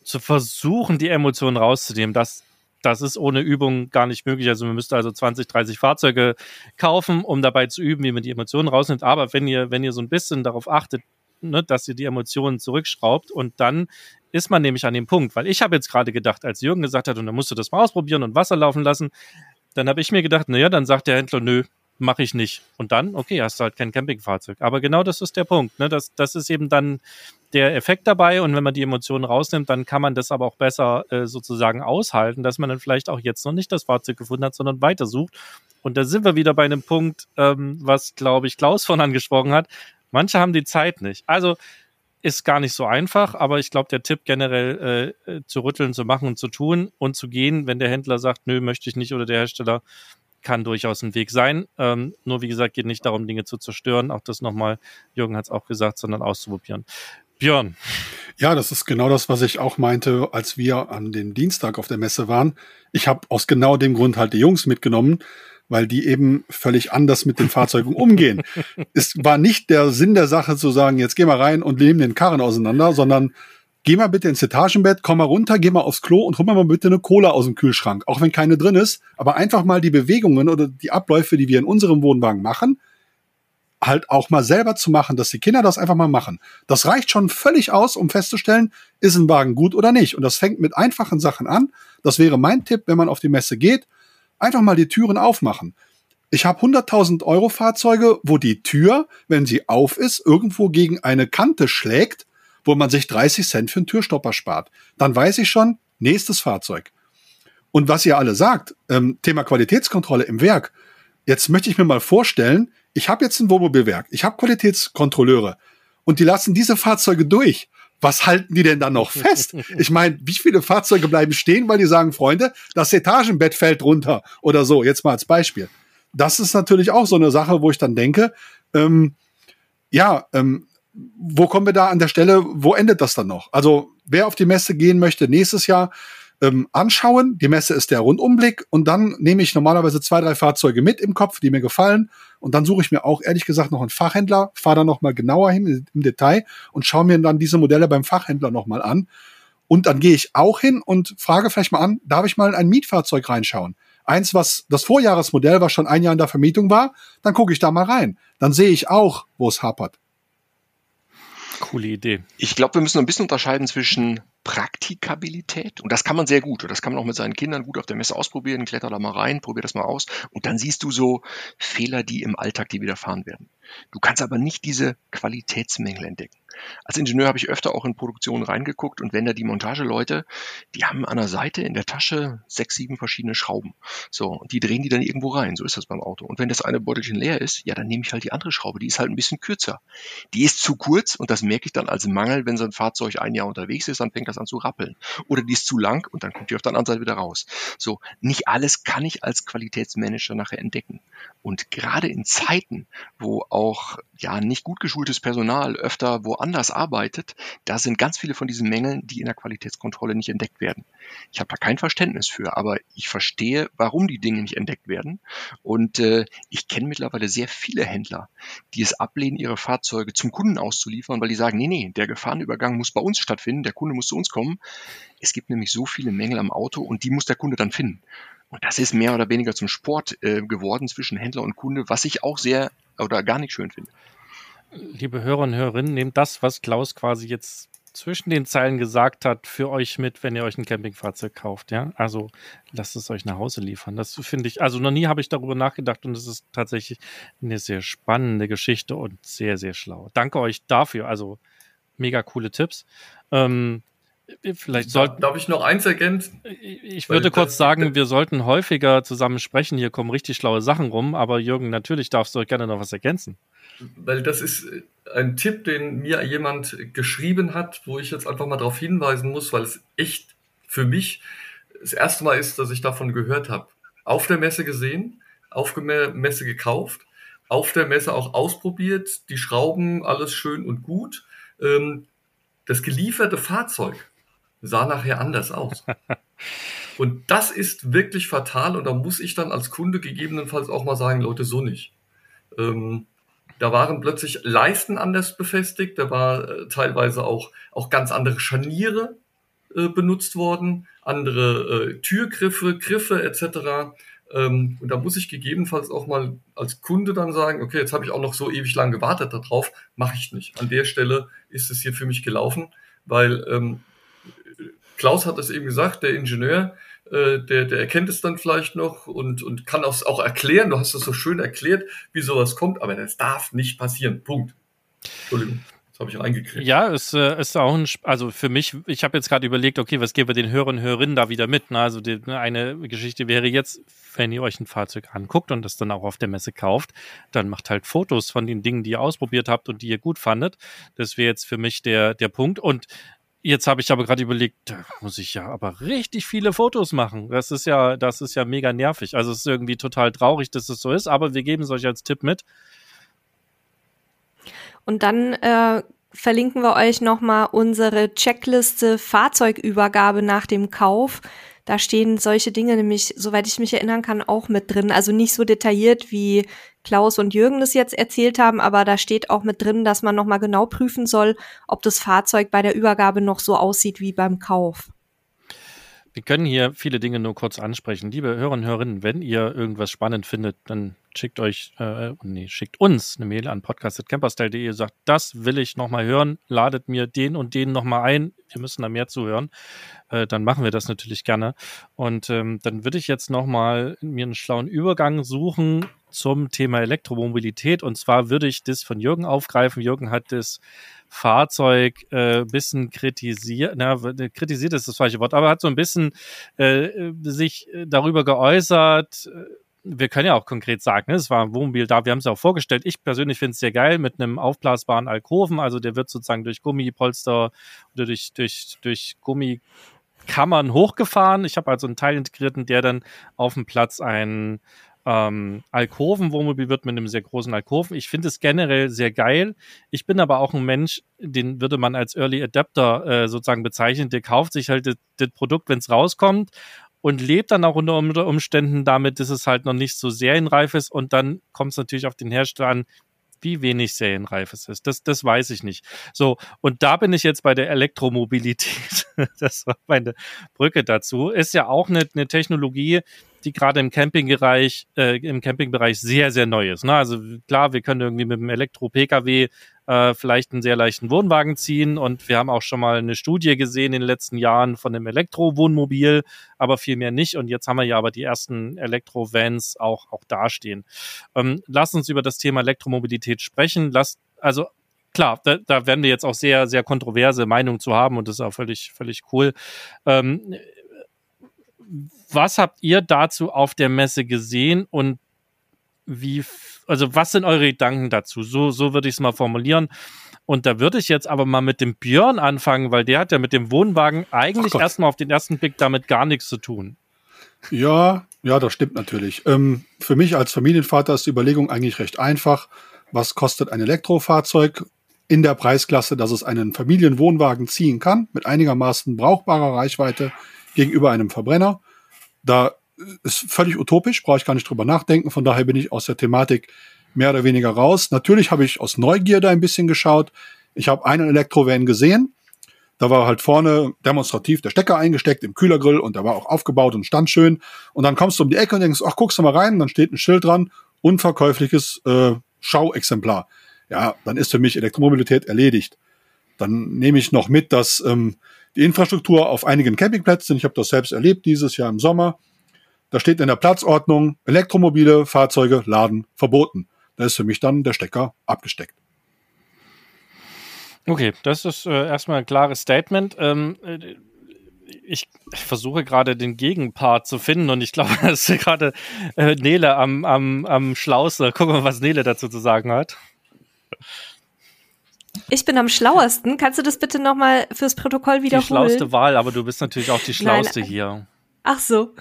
B: zu versuchen, die Emotionen rauszunehmen. Das das ist ohne Übung gar nicht möglich. Also man müsste also 20, 30 Fahrzeuge kaufen, um dabei zu üben, wie man die Emotionen rausnimmt. Aber wenn ihr, wenn ihr so ein bisschen darauf achtet, ne, dass ihr die Emotionen zurückschraubt und dann ist man nämlich an dem Punkt, weil ich habe jetzt gerade gedacht, als Jürgen gesagt hat, und dann musst du das mal ausprobieren und Wasser laufen lassen, dann habe ich mir gedacht, naja, dann sagt der Händler, nö, mache ich nicht. Und dann, okay, hast du halt kein Campingfahrzeug. Aber genau das ist der Punkt. Ne? Das, das ist eben dann der Effekt dabei. Und wenn man die Emotionen rausnimmt, dann kann man das aber auch besser äh, sozusagen aushalten, dass man dann vielleicht auch jetzt noch nicht das Fahrzeug gefunden hat, sondern weitersucht. Und da sind wir wieder bei einem Punkt, ähm, was, glaube ich, Klaus *laughs* von angesprochen hat. Manche haben die Zeit nicht. Also ist gar nicht so einfach, aber ich glaube, der Tipp generell äh, zu rütteln, zu machen und zu tun und zu gehen, wenn der Händler sagt, nö, möchte ich nicht oder der Hersteller, kann durchaus ein Weg sein. Ähm, nur wie gesagt, geht nicht darum, Dinge zu zerstören. Auch das nochmal, Jürgen hat es auch gesagt, sondern auszuprobieren. Björn.
C: Ja, das ist genau das, was ich auch meinte, als wir an den Dienstag auf der Messe waren. Ich habe aus genau dem Grund halt die Jungs mitgenommen, weil die eben völlig anders mit den Fahrzeugen *laughs* umgehen. es war nicht der Sinn der Sache zu sagen, jetzt geh mal rein und nehmen den Karren auseinander, sondern geh mal bitte ins Etagenbett, komm mal runter, geh mal aufs Klo und hol mal bitte eine Cola aus dem Kühlschrank. Auch wenn keine drin ist, aber einfach mal die Bewegungen oder die Abläufe, die wir in unserem Wohnwagen machen, halt auch mal selber zu machen, dass die Kinder das einfach mal machen. Das reicht schon völlig aus, um festzustellen, ist ein Wagen gut oder nicht. Und das fängt mit einfachen Sachen an. Das wäre mein Tipp, wenn man auf die Messe geht. Einfach mal die Türen aufmachen. Ich habe 100.000 Euro Fahrzeuge, wo die Tür, wenn sie auf ist, irgendwo gegen eine Kante schlägt wo man sich 30 Cent für einen Türstopper spart. Dann weiß ich schon, nächstes Fahrzeug. Und was ihr alle sagt, ähm, Thema Qualitätskontrolle im Werk. Jetzt möchte ich mir mal vorstellen, ich habe jetzt ein Wohnmobilwerk, ich habe Qualitätskontrolleure und die lassen diese Fahrzeuge durch. was halten die denn dann noch *laughs* fest? Ich meine, wie viele Fahrzeuge bleiben stehen, weil die sagen, Freunde, das Etagenbett fällt runter oder so, jetzt mal als Beispiel. Das ist natürlich auch so eine Sache, wo ich dann denke, ähm, ja, ähm, wo kommen wir da an der Stelle, wo endet das dann noch? Also wer auf die Messe gehen möchte nächstes Jahr, ähm, anschauen. Die Messe ist der Rundumblick und dann nehme ich normalerweise zwei, drei Fahrzeuge mit im Kopf, die mir gefallen und dann suche ich mir auch ehrlich gesagt noch einen Fachhändler, fahre da noch mal genauer hin im Detail und schaue mir dann diese Modelle beim Fachhändler noch mal an. Und dann gehe ich auch hin und frage vielleicht mal an, darf ich mal in ein Mietfahrzeug reinschauen? Eins, was das Vorjahresmodell, was schon ein Jahr in der Vermietung war, dann gucke ich da mal rein. Dann sehe ich auch, wo es hapert.
B: Coole Idee.
D: Ich glaube, wir müssen ein bisschen unterscheiden zwischen Praktikabilität und das kann man sehr gut. Und das kann man auch mit seinen Kindern gut auf der Messe ausprobieren. Kletter da mal rein, probier das mal aus und dann siehst du so Fehler, die im Alltag dir widerfahren werden. Du kannst aber nicht diese Qualitätsmängel entdecken. Als Ingenieur habe ich öfter auch in Produktionen reingeguckt und wenn da die Montageleute, die haben an der Seite in der Tasche sechs, sieben verschiedene Schrauben. So, und die drehen die dann irgendwo rein. So ist das beim Auto. Und wenn das eine Beutelchen leer ist, ja, dann nehme ich halt die andere Schraube. Die ist halt ein bisschen kürzer. Die ist zu kurz und das merke ich dann als Mangel, wenn so ein Fahrzeug ein Jahr unterwegs ist, dann fängt das an zu rappeln. Oder die ist zu lang und dann kommt die auf der anderen Seite wieder raus. So, nicht alles kann ich als Qualitätsmanager nachher entdecken. Und gerade in Zeiten, wo auch ja nicht gut geschultes Personal öfter woanders arbeitet, da sind ganz viele von diesen Mängeln, die in der Qualitätskontrolle nicht entdeckt werden. Ich habe da kein Verständnis für, aber ich verstehe, warum die Dinge nicht entdeckt werden. Und äh, ich kenne mittlerweile sehr viele Händler, die es ablehnen, ihre Fahrzeuge zum Kunden auszuliefern, weil die sagen, nee, nee, der Gefahrenübergang muss bei uns stattfinden, der Kunde muss zu uns kommen. Es gibt nämlich so viele Mängel am Auto und die muss der Kunde dann finden. Und das ist mehr oder weniger zum Sport äh, geworden zwischen Händler und Kunde, was ich auch sehr oder gar nicht schön finde.
B: Liebe Hörer und Hörerinnen, nehmt das, was Klaus quasi jetzt zwischen den Zeilen gesagt hat, für euch mit, wenn ihr euch ein Campingfahrzeug kauft, ja. Also lasst es euch nach Hause liefern. Das finde ich, also noch nie habe ich darüber nachgedacht und es ist tatsächlich eine sehr spannende Geschichte und sehr, sehr schlau. Danke euch dafür. Also mega coole Tipps. Ähm, Vielleicht sollten.
E: Darf ich noch eins ergänzen?
B: Ich würde kurz sagen, wir sollten häufiger zusammen sprechen. Hier kommen richtig schlaue Sachen rum. Aber Jürgen, natürlich darfst du gerne noch was ergänzen.
E: Weil das ist ein Tipp, den mir jemand geschrieben hat, wo ich jetzt einfach mal darauf hinweisen muss, weil es echt für mich das erste Mal ist, dass ich davon gehört habe. Auf der Messe gesehen, auf der Messe gekauft, auf der Messe auch ausprobiert, die Schrauben, alles schön und gut. Ähm, das gelieferte Fahrzeug sah nachher anders aus. *laughs* Und das ist wirklich fatal und da muss ich dann als Kunde gegebenenfalls auch mal sagen, Leute, so nicht. Ähm, da waren plötzlich Leisten anders befestigt, da war äh, teilweise auch, auch ganz andere Scharniere äh, benutzt worden, andere äh, Türgriffe, Griffe etc. Ähm, und da muss ich gegebenenfalls auch mal als Kunde dann sagen, okay, jetzt habe ich auch noch so ewig lang gewartet darauf, mache ich nicht. An der Stelle ist es hier für mich gelaufen, weil ähm, Klaus hat es eben gesagt, der Ingenieur, äh, der, der erkennt es dann vielleicht noch und, und kann auch, auch erklären. Du hast es so schön erklärt, wie sowas kommt, aber das darf nicht passieren. Punkt. Entschuldigung. Das habe ich eingekriegt.
B: Ja, ist, äh, ist auch ein, also für mich, ich habe jetzt gerade überlegt, okay, was geben wir den Hörern und Hörerinnen da wieder mit? Ne? Also die, ne, eine Geschichte wäre jetzt, wenn ihr euch ein Fahrzeug anguckt und das dann auch auf der Messe kauft, dann macht halt Fotos von den Dingen, die ihr ausprobiert habt und die ihr gut fandet. Das wäre jetzt für mich der, der Punkt. Und Jetzt habe ich aber gerade überlegt, da muss ich ja aber richtig viele Fotos machen. Das ist ja, das ist ja mega nervig. Also es ist irgendwie total traurig, dass es so ist, aber wir geben es euch als Tipp mit.
A: Und dann äh, verlinken wir euch nochmal unsere Checkliste Fahrzeugübergabe nach dem Kauf. Da stehen solche Dinge nämlich, soweit ich mich erinnern kann, auch mit drin. Also nicht so detailliert, wie Klaus und Jürgen das jetzt erzählt haben, aber da steht auch mit drin, dass man nochmal genau prüfen soll, ob das Fahrzeug bei der Übergabe noch so aussieht wie beim Kauf.
B: Wir können hier viele Dinge nur kurz ansprechen. Liebe Hörer und Hörerinnen, wenn ihr irgendwas spannend findet, dann schickt euch, äh, nee, schickt uns eine Mail an podcast.camperstyle.de, sagt, das will ich nochmal hören, ladet mir den und den nochmal ein, wir müssen da mehr zuhören. Äh, dann machen wir das natürlich gerne. Und ähm, dann würde ich jetzt nochmal mir einen schlauen Übergang suchen zum Thema Elektromobilität. Und zwar würde ich das von Jürgen aufgreifen. Jürgen hat das Fahrzeug äh, bisschen kritisiert, na, kritisiert ist das falsche Wort, aber hat so ein bisschen äh, sich darüber geäußert, wir können ja auch konkret sagen, ne, es war ein Wohnmobil da, wir haben es auch vorgestellt. Ich persönlich finde es sehr geil mit einem aufblasbaren Alkoven, also der wird sozusagen durch Gummipolster oder durch, durch, durch Gummikammern hochgefahren. Ich habe also einen Teil integrierten, der dann auf dem Platz ein ähm, Alkoven, Wohnmobil wird mit einem sehr großen Alkoven. Ich finde es generell sehr geil. Ich bin aber auch ein Mensch, den würde man als Early Adapter äh, sozusagen bezeichnen. Der kauft sich halt das, Produkt, wenn es rauskommt und lebt dann auch unter Umständen damit, dass es halt noch nicht so serienreif ist und dann kommt es natürlich auf den Hersteller an, wie wenig serienreif es ist. Das, das weiß ich nicht. So, und da bin ich jetzt bei der Elektromobilität. *laughs* das war meine Brücke dazu. Ist ja auch eine, eine Technologie, die gerade im Campingbereich, äh, im Campingbereich sehr, sehr neu ist. Ne? Also klar, wir können irgendwie mit dem Elektro-Pkw äh, vielleicht einen sehr leichten Wohnwagen ziehen. Und wir haben auch schon mal eine Studie gesehen in den letzten Jahren von einem Elektro-Wohnmobil, aber viel mehr nicht. Und jetzt haben wir ja aber die ersten Elektro-Vans auch, auch dastehen. Ähm, lass uns über das Thema Elektromobilität sprechen. Lass, also klar, da, da werden wir jetzt auch sehr, sehr kontroverse Meinungen zu haben und das ist auch völlig, völlig cool. Ähm, was habt ihr dazu auf der Messe gesehen und wie, also was sind eure Gedanken dazu? So, so würde ich es mal formulieren. Und da würde ich jetzt aber mal mit dem Björn anfangen, weil der hat ja mit dem Wohnwagen eigentlich erstmal auf den ersten Blick damit gar nichts zu tun.
C: Ja, ja, das stimmt natürlich. Ähm, für mich als Familienvater ist die Überlegung eigentlich recht einfach. Was kostet ein Elektrofahrzeug in der Preisklasse, dass es einen Familienwohnwagen ziehen kann, mit einigermaßen brauchbarer Reichweite gegenüber einem Verbrenner? Da ist völlig utopisch, brauche ich gar nicht drüber nachdenken. Von daher bin ich aus der Thematik mehr oder weniger raus. Natürlich habe ich aus Neugierde ein bisschen geschaut. Ich habe einen Elektrovan gesehen. Da war halt vorne demonstrativ der Stecker eingesteckt im Kühlergrill und der war auch aufgebaut und stand schön. Und dann kommst du um die Ecke und denkst, ach, guckst du mal rein, dann steht ein Schild dran, unverkäufliches äh, Schauexemplar. Ja, dann ist für mich Elektromobilität erledigt. Dann nehme ich noch mit, dass ähm, die Infrastruktur auf einigen Campingplätzen, ich habe das selbst erlebt dieses Jahr im Sommer, da steht in der Platzordnung, Elektromobile Fahrzeuge laden verboten. Da ist für mich dann der Stecker abgesteckt.
B: Okay, das ist äh, erstmal ein klares Statement. Ähm, äh, ich, ich, versuche gerade den Gegenpart zu finden und ich glaube, *laughs* das ist gerade äh, Nele am, am, am schlausten. Gucken wir mal, was Nele dazu zu sagen hat.
A: Ich bin am schlauesten. Kannst du das bitte nochmal fürs Protokoll wiederholen?
B: Die schlauste Wahl, aber du bist natürlich auch die schlauste Nein. hier.
A: Ach so.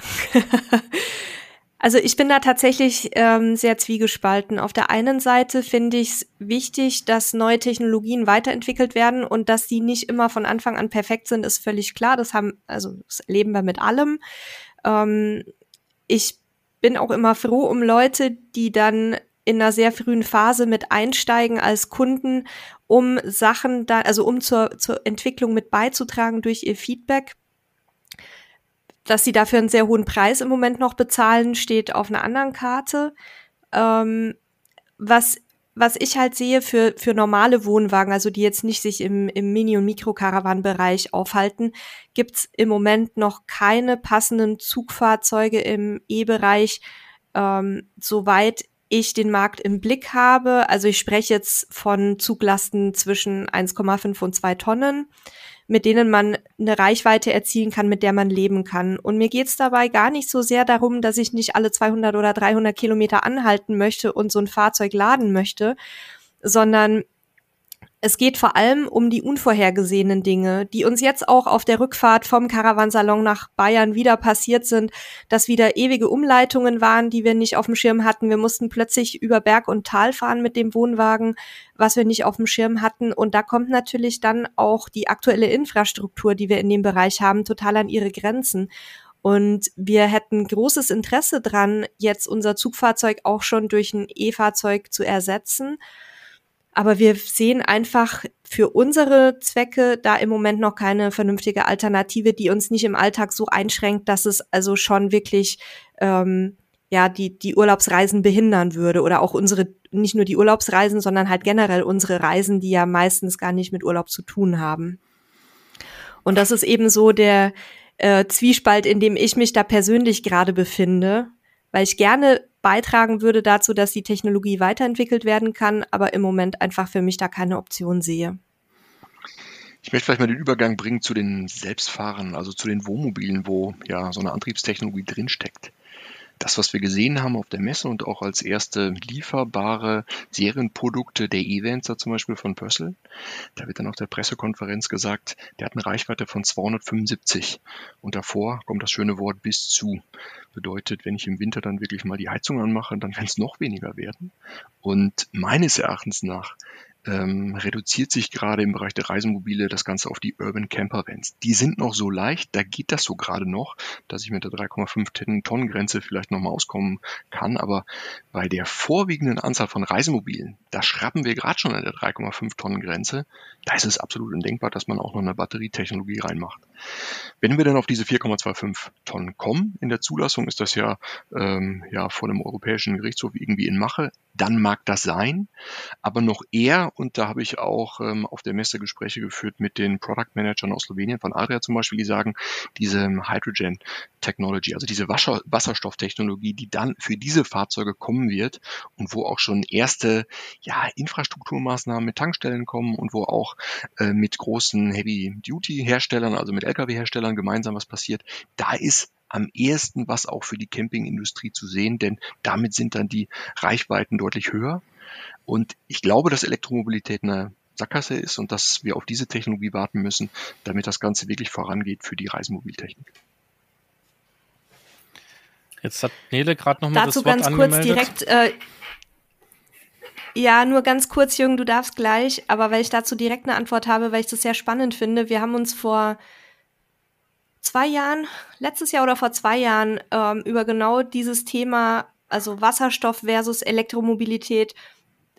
A: also ich bin da tatsächlich ähm, sehr zwiegespalten. Auf der einen Seite finde ich es wichtig, dass neue Technologien weiterentwickelt werden und dass die nicht immer von Anfang an perfekt sind, ist völlig klar. Das haben, also das erleben wir mit allem. Ähm, ich bin auch immer froh um Leute, die dann in einer sehr frühen Phase mit einsteigen als Kunden, um Sachen da, also um zur, zur Entwicklung mit beizutragen durch ihr Feedback dass sie dafür einen sehr hohen Preis im Moment noch bezahlen, steht auf einer anderen Karte. Ähm, was, was ich halt sehe für, für normale Wohnwagen, also die jetzt nicht sich im, im Mini- und Mikrokarawan-Bereich aufhalten, gibt's im Moment noch keine passenden Zugfahrzeuge im E-Bereich, ähm, soweit ich den Markt im Blick habe. Also ich spreche jetzt von Zuglasten zwischen 1,5 und 2 Tonnen mit denen man eine Reichweite erzielen kann, mit der man leben kann. Und mir geht's dabei gar nicht so sehr darum, dass ich nicht alle 200 oder 300 Kilometer anhalten möchte und so ein Fahrzeug laden möchte, sondern es geht vor allem um die unvorhergesehenen Dinge, die uns jetzt auch auf der Rückfahrt vom Caravansalon nach Bayern wieder passiert sind, dass wieder ewige Umleitungen waren, die wir nicht auf dem Schirm hatten. Wir mussten plötzlich über Berg und Tal fahren mit dem Wohnwagen, was wir nicht auf dem Schirm hatten. Und da kommt natürlich dann auch die aktuelle Infrastruktur, die wir in dem Bereich haben, total an ihre Grenzen. Und wir hätten großes Interesse dran, jetzt unser Zugfahrzeug auch schon durch ein E-Fahrzeug zu ersetzen. Aber wir sehen einfach für unsere Zwecke da im Moment noch keine vernünftige Alternative, die uns nicht im Alltag so einschränkt, dass es also schon wirklich ähm, ja die die Urlaubsreisen behindern würde oder auch unsere nicht nur die Urlaubsreisen, sondern halt generell unsere Reisen, die ja meistens gar nicht mit Urlaub zu tun haben. Und das ist eben so der äh, Zwiespalt, in dem ich mich da persönlich gerade befinde, weil ich gerne beitragen würde dazu, dass die Technologie weiterentwickelt werden kann, aber im Moment einfach für mich da keine Option sehe.
D: Ich möchte vielleicht mal den Übergang bringen zu den Selbstfahrern, also zu den Wohnmobilen, wo ja so eine Antriebstechnologie drinsteckt. Das, was wir gesehen haben auf der Messe und auch als erste lieferbare Serienprodukte der Evenzer zum Beispiel von Pössl, da wird dann auf der Pressekonferenz gesagt, der hat eine Reichweite von 275 und davor kommt das schöne Wort bis zu. Bedeutet, wenn ich im Winter dann wirklich mal die Heizung anmache, dann kann es noch weniger werden. Und meines Erachtens nach ähm, reduziert sich gerade im Bereich der Reisemobile das Ganze auf die Urban Camper Vans. Die sind noch so leicht, da geht das so gerade noch, dass ich mit der 3,5 Tonnen Grenze vielleicht noch mal auskommen kann, aber bei der vorwiegenden Anzahl von Reisemobilen, da schrappen wir gerade schon an der 3,5 Tonnen Grenze, da ist es absolut undenkbar, dass man auch noch eine Batterietechnologie reinmacht. Wenn wir dann auf diese 4,25 Tonnen kommen in der Zulassung, ist das ja, ähm, ja vor dem Europäischen Gerichtshof irgendwie in Mache dann mag das sein. Aber noch eher, und da habe ich auch ähm, auf der Messe Gespräche geführt mit den Product Managern aus Slowenien, von Adria zum Beispiel, die sagen, diese Hydrogen Technology, also diese Wasser Wasserstofftechnologie, die dann für diese Fahrzeuge kommen wird und wo auch schon erste ja, Infrastrukturmaßnahmen mit Tankstellen kommen und wo auch äh, mit großen Heavy-Duty-Herstellern, also mit Lkw-Herstellern gemeinsam was passiert, da ist am ehesten was auch für die Campingindustrie zu sehen, denn damit sind dann die Reichweiten deutlich höher. Und ich glaube, dass Elektromobilität eine Sackgasse ist und dass wir auf diese Technologie warten müssen, damit das Ganze wirklich vorangeht für die Reisemobiltechnik.
B: Jetzt hat Nele gerade noch mal
A: Dazu
B: das Wort
A: ganz
B: angemeldet.
A: kurz direkt. Äh, ja, nur ganz kurz, Jürgen, du darfst gleich, aber weil ich dazu direkt eine Antwort habe, weil ich das sehr spannend finde. Wir haben uns vor zwei Jahren, letztes Jahr oder vor zwei Jahren, ähm, über genau dieses Thema, also Wasserstoff versus Elektromobilität,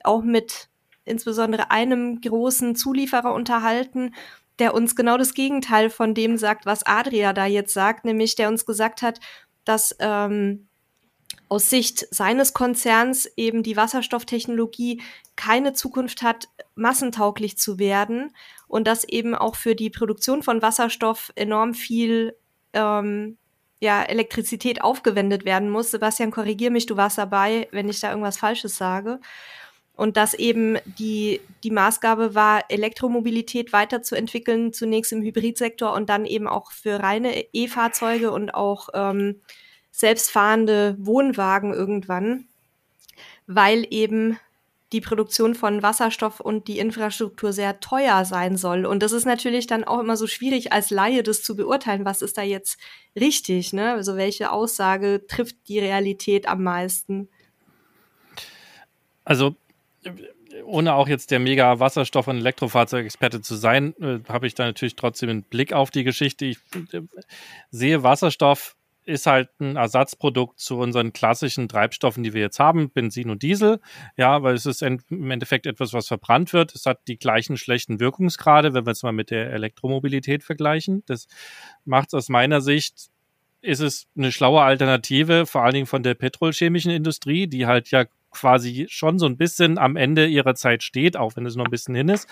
A: auch mit insbesondere einem großen Zulieferer unterhalten, der uns genau das Gegenteil von dem sagt, was Adria da jetzt sagt, nämlich der uns gesagt hat, dass ähm, aus Sicht seines Konzerns eben die Wasserstofftechnologie keine Zukunft hat, massentauglich zu werden und dass eben auch für die Produktion von Wasserstoff enorm viel ähm, ja, Elektrizität aufgewendet werden muss. Sebastian, korrigier mich, du warst dabei, wenn ich da irgendwas Falsches sage. Und dass eben die, die Maßgabe war, Elektromobilität weiterzuentwickeln, zunächst im Hybridsektor und dann eben auch für reine E-Fahrzeuge und auch ähm, selbstfahrende Wohnwagen irgendwann, weil eben die Produktion von Wasserstoff und die Infrastruktur sehr teuer sein soll. Und das ist natürlich dann auch immer so schwierig als Laie das zu beurteilen, was ist da jetzt richtig, ne? Also welche Aussage trifft die Realität am meisten?
B: Also ohne auch jetzt der mega Wasserstoff- und Elektrofahrzeugexperte zu sein, äh, habe ich da natürlich trotzdem einen Blick auf die Geschichte. Ich äh, sehe Wasserstoff ist halt ein Ersatzprodukt zu unseren klassischen Treibstoffen, die wir jetzt haben, Benzin und Diesel. Ja, weil es ist im Endeffekt etwas, was verbrannt wird. Es hat die gleichen schlechten Wirkungsgrade, wenn wir es mal mit der Elektromobilität vergleichen. Das macht es aus meiner Sicht ist es eine schlaue Alternative, vor allen Dingen von der petrolchemischen Industrie, die halt ja quasi schon so ein bisschen am Ende ihrer Zeit steht, auch wenn es noch ein bisschen hin ist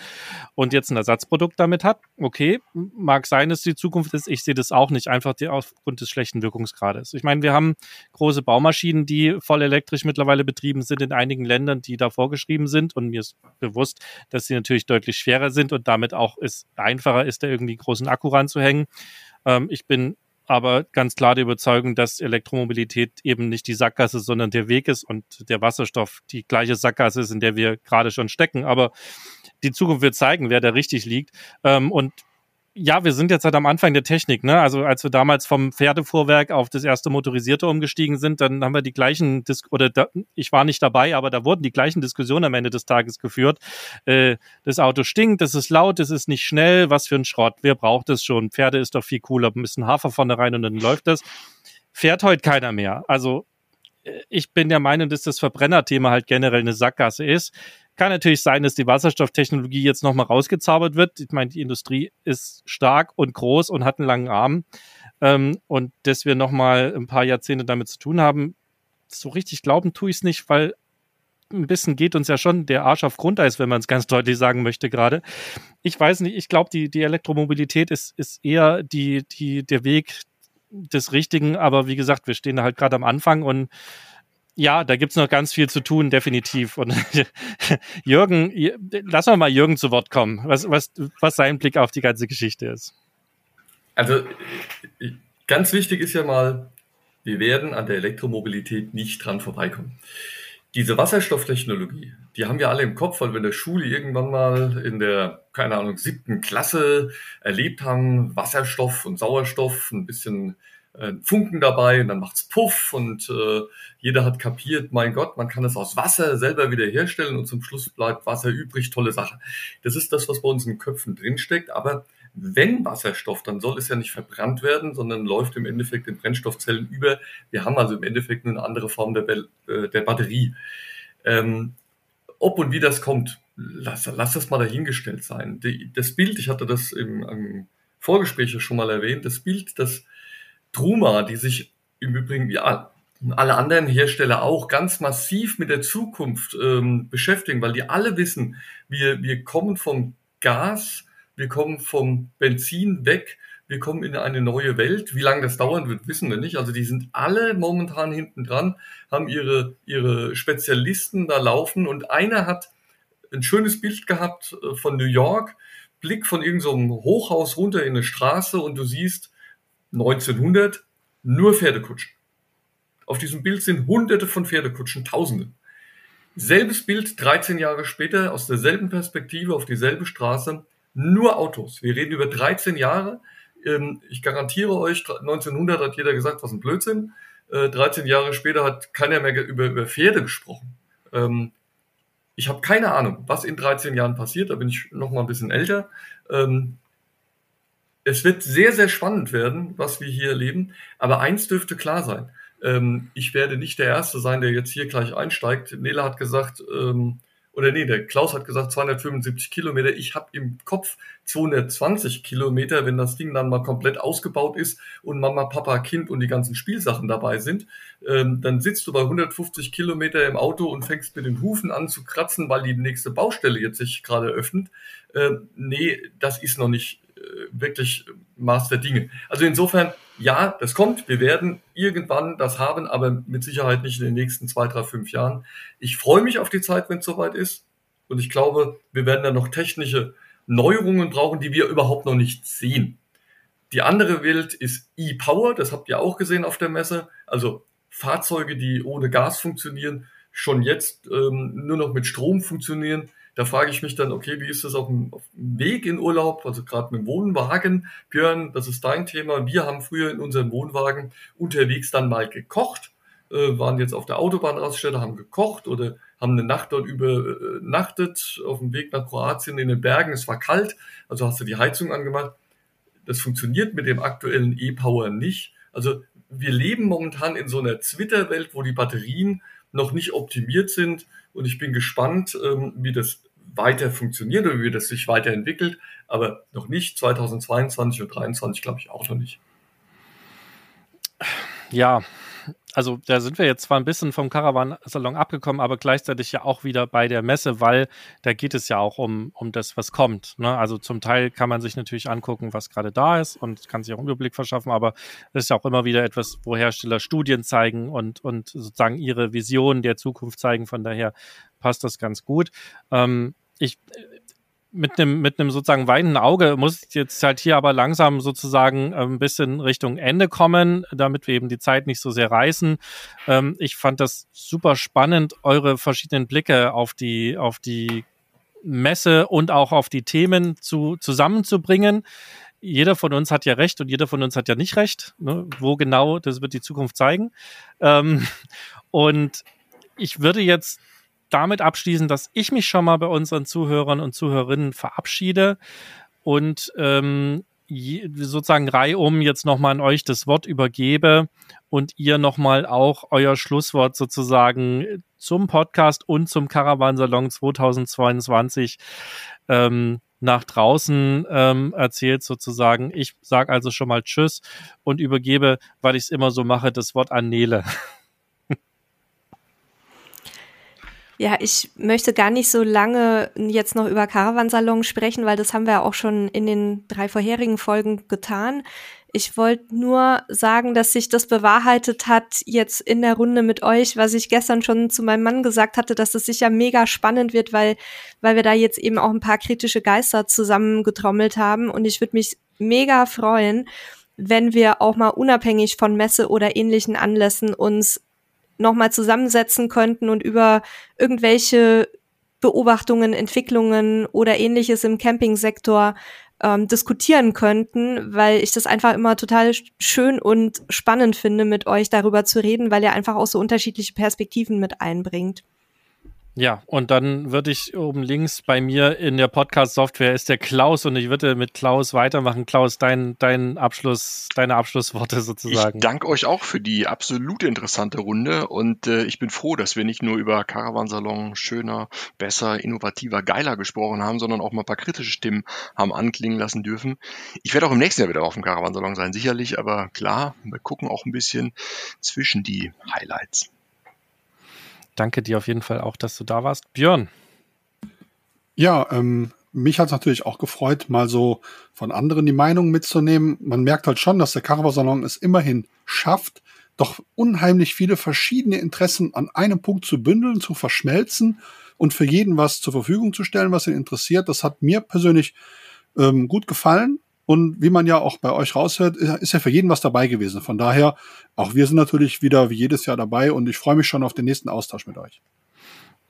B: und jetzt ein Ersatzprodukt damit hat. Okay, mag sein, dass die Zukunft ist. Ich sehe das auch nicht, einfach die, aufgrund des schlechten Wirkungsgrades. Ich meine, wir haben große Baumaschinen, die voll elektrisch mittlerweile betrieben sind in einigen Ländern, die da vorgeschrieben sind und mir ist bewusst, dass sie natürlich deutlich schwerer sind und damit auch es einfacher ist, da irgendwie großen Akku ranzuhängen. Ähm, ich bin aber ganz klar die Überzeugung, dass Elektromobilität eben nicht die Sackgasse, sondern der Weg ist und der Wasserstoff die gleiche Sackgasse ist, in der wir gerade schon stecken. Aber die Zukunft wird zeigen, wer da richtig liegt. Ähm, und ja, wir sind jetzt halt am Anfang der Technik, ne? Also als wir damals vom Pferdefuhrwerk auf das erste motorisierte umgestiegen sind, dann haben wir die gleichen Dis oder da, ich war nicht dabei, aber da wurden die gleichen Diskussionen am Ende des Tages geführt. Äh, das Auto stinkt, das ist laut, das ist nicht schnell, was für ein Schrott. Wer braucht das schon? Pferde ist doch viel cooler, ein bisschen Hafer vorne rein und dann läuft das. Fährt heute keiner mehr. Also äh, ich bin der Meinung, dass das Verbrennerthema halt generell eine Sackgasse ist. Kann natürlich sein, dass die Wasserstofftechnologie jetzt nochmal rausgezaubert wird. Ich meine, die Industrie ist stark und groß und hat einen langen Arm. Ähm, und dass wir nochmal ein paar Jahrzehnte damit zu tun haben, so richtig glauben tue ich es nicht, weil ein bisschen geht uns ja schon der Arsch auf Grundeis, wenn man es ganz deutlich sagen möchte gerade. Ich weiß nicht, ich glaube, die, die Elektromobilität ist, ist eher die, die, der Weg des Richtigen, aber wie gesagt, wir stehen halt gerade am Anfang und ja, da gibt's noch ganz viel zu tun, definitiv. Und *laughs* Jürgen, lass mal Jürgen zu Wort kommen, was, was, was sein Blick auf die ganze Geschichte ist.
E: Also ganz wichtig ist ja mal, Wir werden an der Elektromobilität nicht dran vorbeikommen. Diese Wasserstofftechnologie, die haben wir alle im Kopf, weil wir in der Schule irgendwann mal in der, keine Ahnung, siebten Klasse erlebt haben, Wasserstoff und Sauerstoff, ein bisschen äh, Funken dabei und dann macht's Puff und äh, jeder hat kapiert, mein Gott, man kann es aus Wasser selber wieder herstellen und zum Schluss bleibt Wasser übrig, tolle Sache. Das ist das, was bei uns in Köpfen drinsteckt, aber wenn Wasserstoff, dann soll es ja nicht verbrannt werden, sondern läuft im Endeffekt in Brennstoffzellen über. Wir haben also im Endeffekt eine andere Form der, äh, der Batterie. Ähm, ob und wie das kommt, lass, lass das mal dahingestellt sein. Die, das Bild, ich hatte das im, im Vorgespräch schon mal erwähnt, das Bild, das Truma, die sich im Übrigen, ja, alle anderen Hersteller auch ganz massiv mit der Zukunft ähm, beschäftigen, weil die alle wissen, wir, wir kommen vom Gas wir kommen vom Benzin weg, wir kommen in eine neue Welt. Wie lange das dauern wird, wissen wir nicht. Also die sind alle momentan hinten dran, haben ihre, ihre Spezialisten da laufen und einer hat ein schönes Bild gehabt äh, von New York, Blick von irgendeinem so Hochhaus runter in eine Straße und du siehst 1900 nur Pferdekutschen. Auf diesem Bild sind hunderte von Pferdekutschen, tausende. Selbes Bild 13 Jahre später aus derselben Perspektive auf dieselbe Straße, nur Autos. Wir reden über 13 Jahre. Ähm, ich garantiere euch, 1900 hat jeder gesagt, was ein Blödsinn. 13 äh, Jahre später hat keiner mehr über, über Pferde gesprochen. Ähm, ich habe keine Ahnung, was in 13 Jahren passiert. Da bin ich noch mal ein bisschen älter. Ähm, es wird sehr, sehr spannend werden, was wir hier erleben. Aber eins dürfte klar sein. Ich werde nicht der Erste sein, der jetzt hier gleich einsteigt. Nela hat gesagt, oder nee, der Klaus hat gesagt 275 Kilometer. Ich habe im Kopf 220 Kilometer, wenn das Ding dann mal komplett ausgebaut ist und Mama, Papa, Kind und die ganzen Spielsachen dabei sind. Ähm, dann sitzt du bei 150 Kilometer im Auto und fängst mit den Hufen an zu kratzen, weil die nächste Baustelle jetzt sich gerade öffnet. Ähm, nee, das ist noch nicht wirklich Maß der Dinge. Also insofern, ja, das kommt. Wir werden irgendwann das haben, aber mit Sicherheit nicht in den nächsten zwei, drei, fünf Jahren. Ich freue mich auf die Zeit, wenn es soweit ist. Und ich glaube, wir werden dann noch technische Neuerungen brauchen, die wir überhaupt noch nicht sehen. Die andere Welt ist E-Power, das habt ihr auch gesehen auf der Messe. Also Fahrzeuge, die ohne Gas funktionieren, schon jetzt ähm, nur noch mit Strom funktionieren. Da frage ich mich dann, okay, wie ist das auf dem, auf dem Weg in Urlaub, also gerade mit dem Wohnwagen? Björn, das ist dein Thema. Wir haben früher in unserem Wohnwagen unterwegs dann mal gekocht, äh, waren jetzt auf der Autobahnraststätte, haben gekocht oder haben eine Nacht dort übernachtet auf dem Weg nach Kroatien in den Bergen. Es war kalt, also hast du die Heizung angemacht. Das funktioniert mit dem aktuellen E-Power nicht. Also wir leben momentan in so einer Twitter-Welt, wo die Batterien noch nicht optimiert sind. Und ich bin gespannt, ähm, wie das weiter funktioniert oder wie das sich weiterentwickelt. Aber noch nicht 2022 und 2023, glaube ich auch noch nicht.
B: Ja, also da sind wir jetzt zwar ein bisschen vom Caravan-Salon abgekommen, aber gleichzeitig ja auch wieder bei der Messe, weil da geht es ja auch um, um das, was kommt. Ne? Also zum Teil kann man sich natürlich angucken, was gerade da ist und kann sich auch einen Überblick verschaffen, aber das ist ja auch immer wieder etwas, wo Hersteller Studien zeigen und, und sozusagen ihre Vision der Zukunft zeigen. Von daher passt das ganz gut. Ähm, ich mit einem mit einem sozusagen weinenden Auge muss jetzt halt hier aber langsam sozusagen äh, ein bisschen Richtung Ende kommen, damit wir eben die Zeit nicht so sehr reißen. Ähm, ich fand das super spannend, eure verschiedenen Blicke auf die auf die Messe und auch auf die Themen zu zusammenzubringen. Jeder von uns hat ja recht und jeder von uns hat ja nicht recht. Ne? Wo genau, das wird die Zukunft zeigen. Ähm, *laughs* und ich würde jetzt damit abschließen, dass ich mich schon mal bei unseren Zuhörern und Zuhörerinnen verabschiede und ähm, sozusagen reihum jetzt nochmal an euch das Wort übergebe und ihr nochmal auch euer Schlusswort sozusagen zum Podcast und zum Caravansalon 2022 ähm, nach draußen ähm, erzählt sozusagen. Ich sage also schon mal Tschüss und übergebe, weil ich es immer so mache, das Wort an Nele. *laughs*
A: Ja, ich möchte gar nicht so lange jetzt noch über Caravansalon sprechen, weil das haben wir auch schon in den drei vorherigen Folgen getan. Ich wollte nur sagen, dass sich das bewahrheitet hat jetzt in der Runde mit euch, was ich gestern schon zu meinem Mann gesagt hatte, dass es sicher mega spannend wird, weil, weil wir da jetzt eben auch ein paar kritische Geister zusammengetrommelt haben. Und ich würde mich mega freuen, wenn wir auch mal unabhängig von Messe oder ähnlichen Anlässen uns nochmal zusammensetzen könnten und über irgendwelche Beobachtungen, Entwicklungen oder ähnliches im Campingsektor ähm, diskutieren könnten, weil ich das einfach immer total schön und spannend finde, mit euch darüber zu reden, weil ihr einfach auch so unterschiedliche Perspektiven mit einbringt.
B: Ja, und dann würde ich oben links bei mir in der Podcast-Software ist der Klaus und ich würde mit Klaus weitermachen. Klaus, dein, dein Abschluss, deine Abschlussworte sozusagen.
D: Ich danke euch auch für die absolut interessante Runde und äh, ich bin froh, dass wir nicht nur über Caravansalon schöner, besser, innovativer, geiler gesprochen haben, sondern auch mal ein paar kritische Stimmen haben anklingen lassen dürfen. Ich werde auch im nächsten Jahr wieder auf dem Caravansalon sein, sicherlich, aber klar, wir gucken auch ein bisschen zwischen die Highlights
B: danke dir auf jeden Fall auch, dass du da warst. Björn.
C: Ja, ähm, mich hat es natürlich auch gefreut, mal so von anderen die Meinung mitzunehmen. Man merkt halt schon, dass der Caravan-Salon es immerhin schafft, doch unheimlich viele verschiedene Interessen an einem Punkt zu bündeln, zu verschmelzen und für jeden was zur Verfügung zu stellen, was ihn interessiert. Das hat mir persönlich ähm, gut gefallen. Und wie man ja auch bei euch raushört, ist ja für jeden was dabei gewesen. Von daher, auch wir sind natürlich wieder wie jedes Jahr dabei und ich freue mich schon auf den nächsten Austausch mit euch.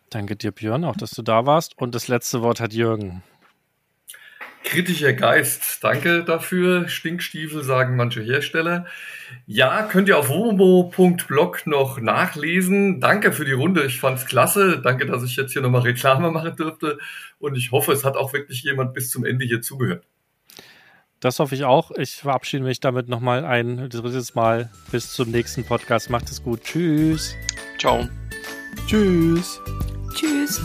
B: Danke dir, Björn, auch dass du da warst. Und das letzte Wort hat Jürgen.
E: Kritischer Geist, danke dafür. Stinkstiefel sagen manche Hersteller. Ja, könnt ihr auf womo.blog noch nachlesen. Danke für die Runde, ich fand's klasse. Danke, dass ich jetzt hier nochmal Reklame *laughs* machen durfte. Und ich hoffe, es hat auch wirklich jemand bis zum Ende hier zugehört.
B: Das hoffe ich auch. Ich verabschiede mich damit nochmal ein drittes Mal. Bis zum nächsten Podcast. Macht es gut. Tschüss.
D: Ciao.
C: Tschüss.
A: Tschüss.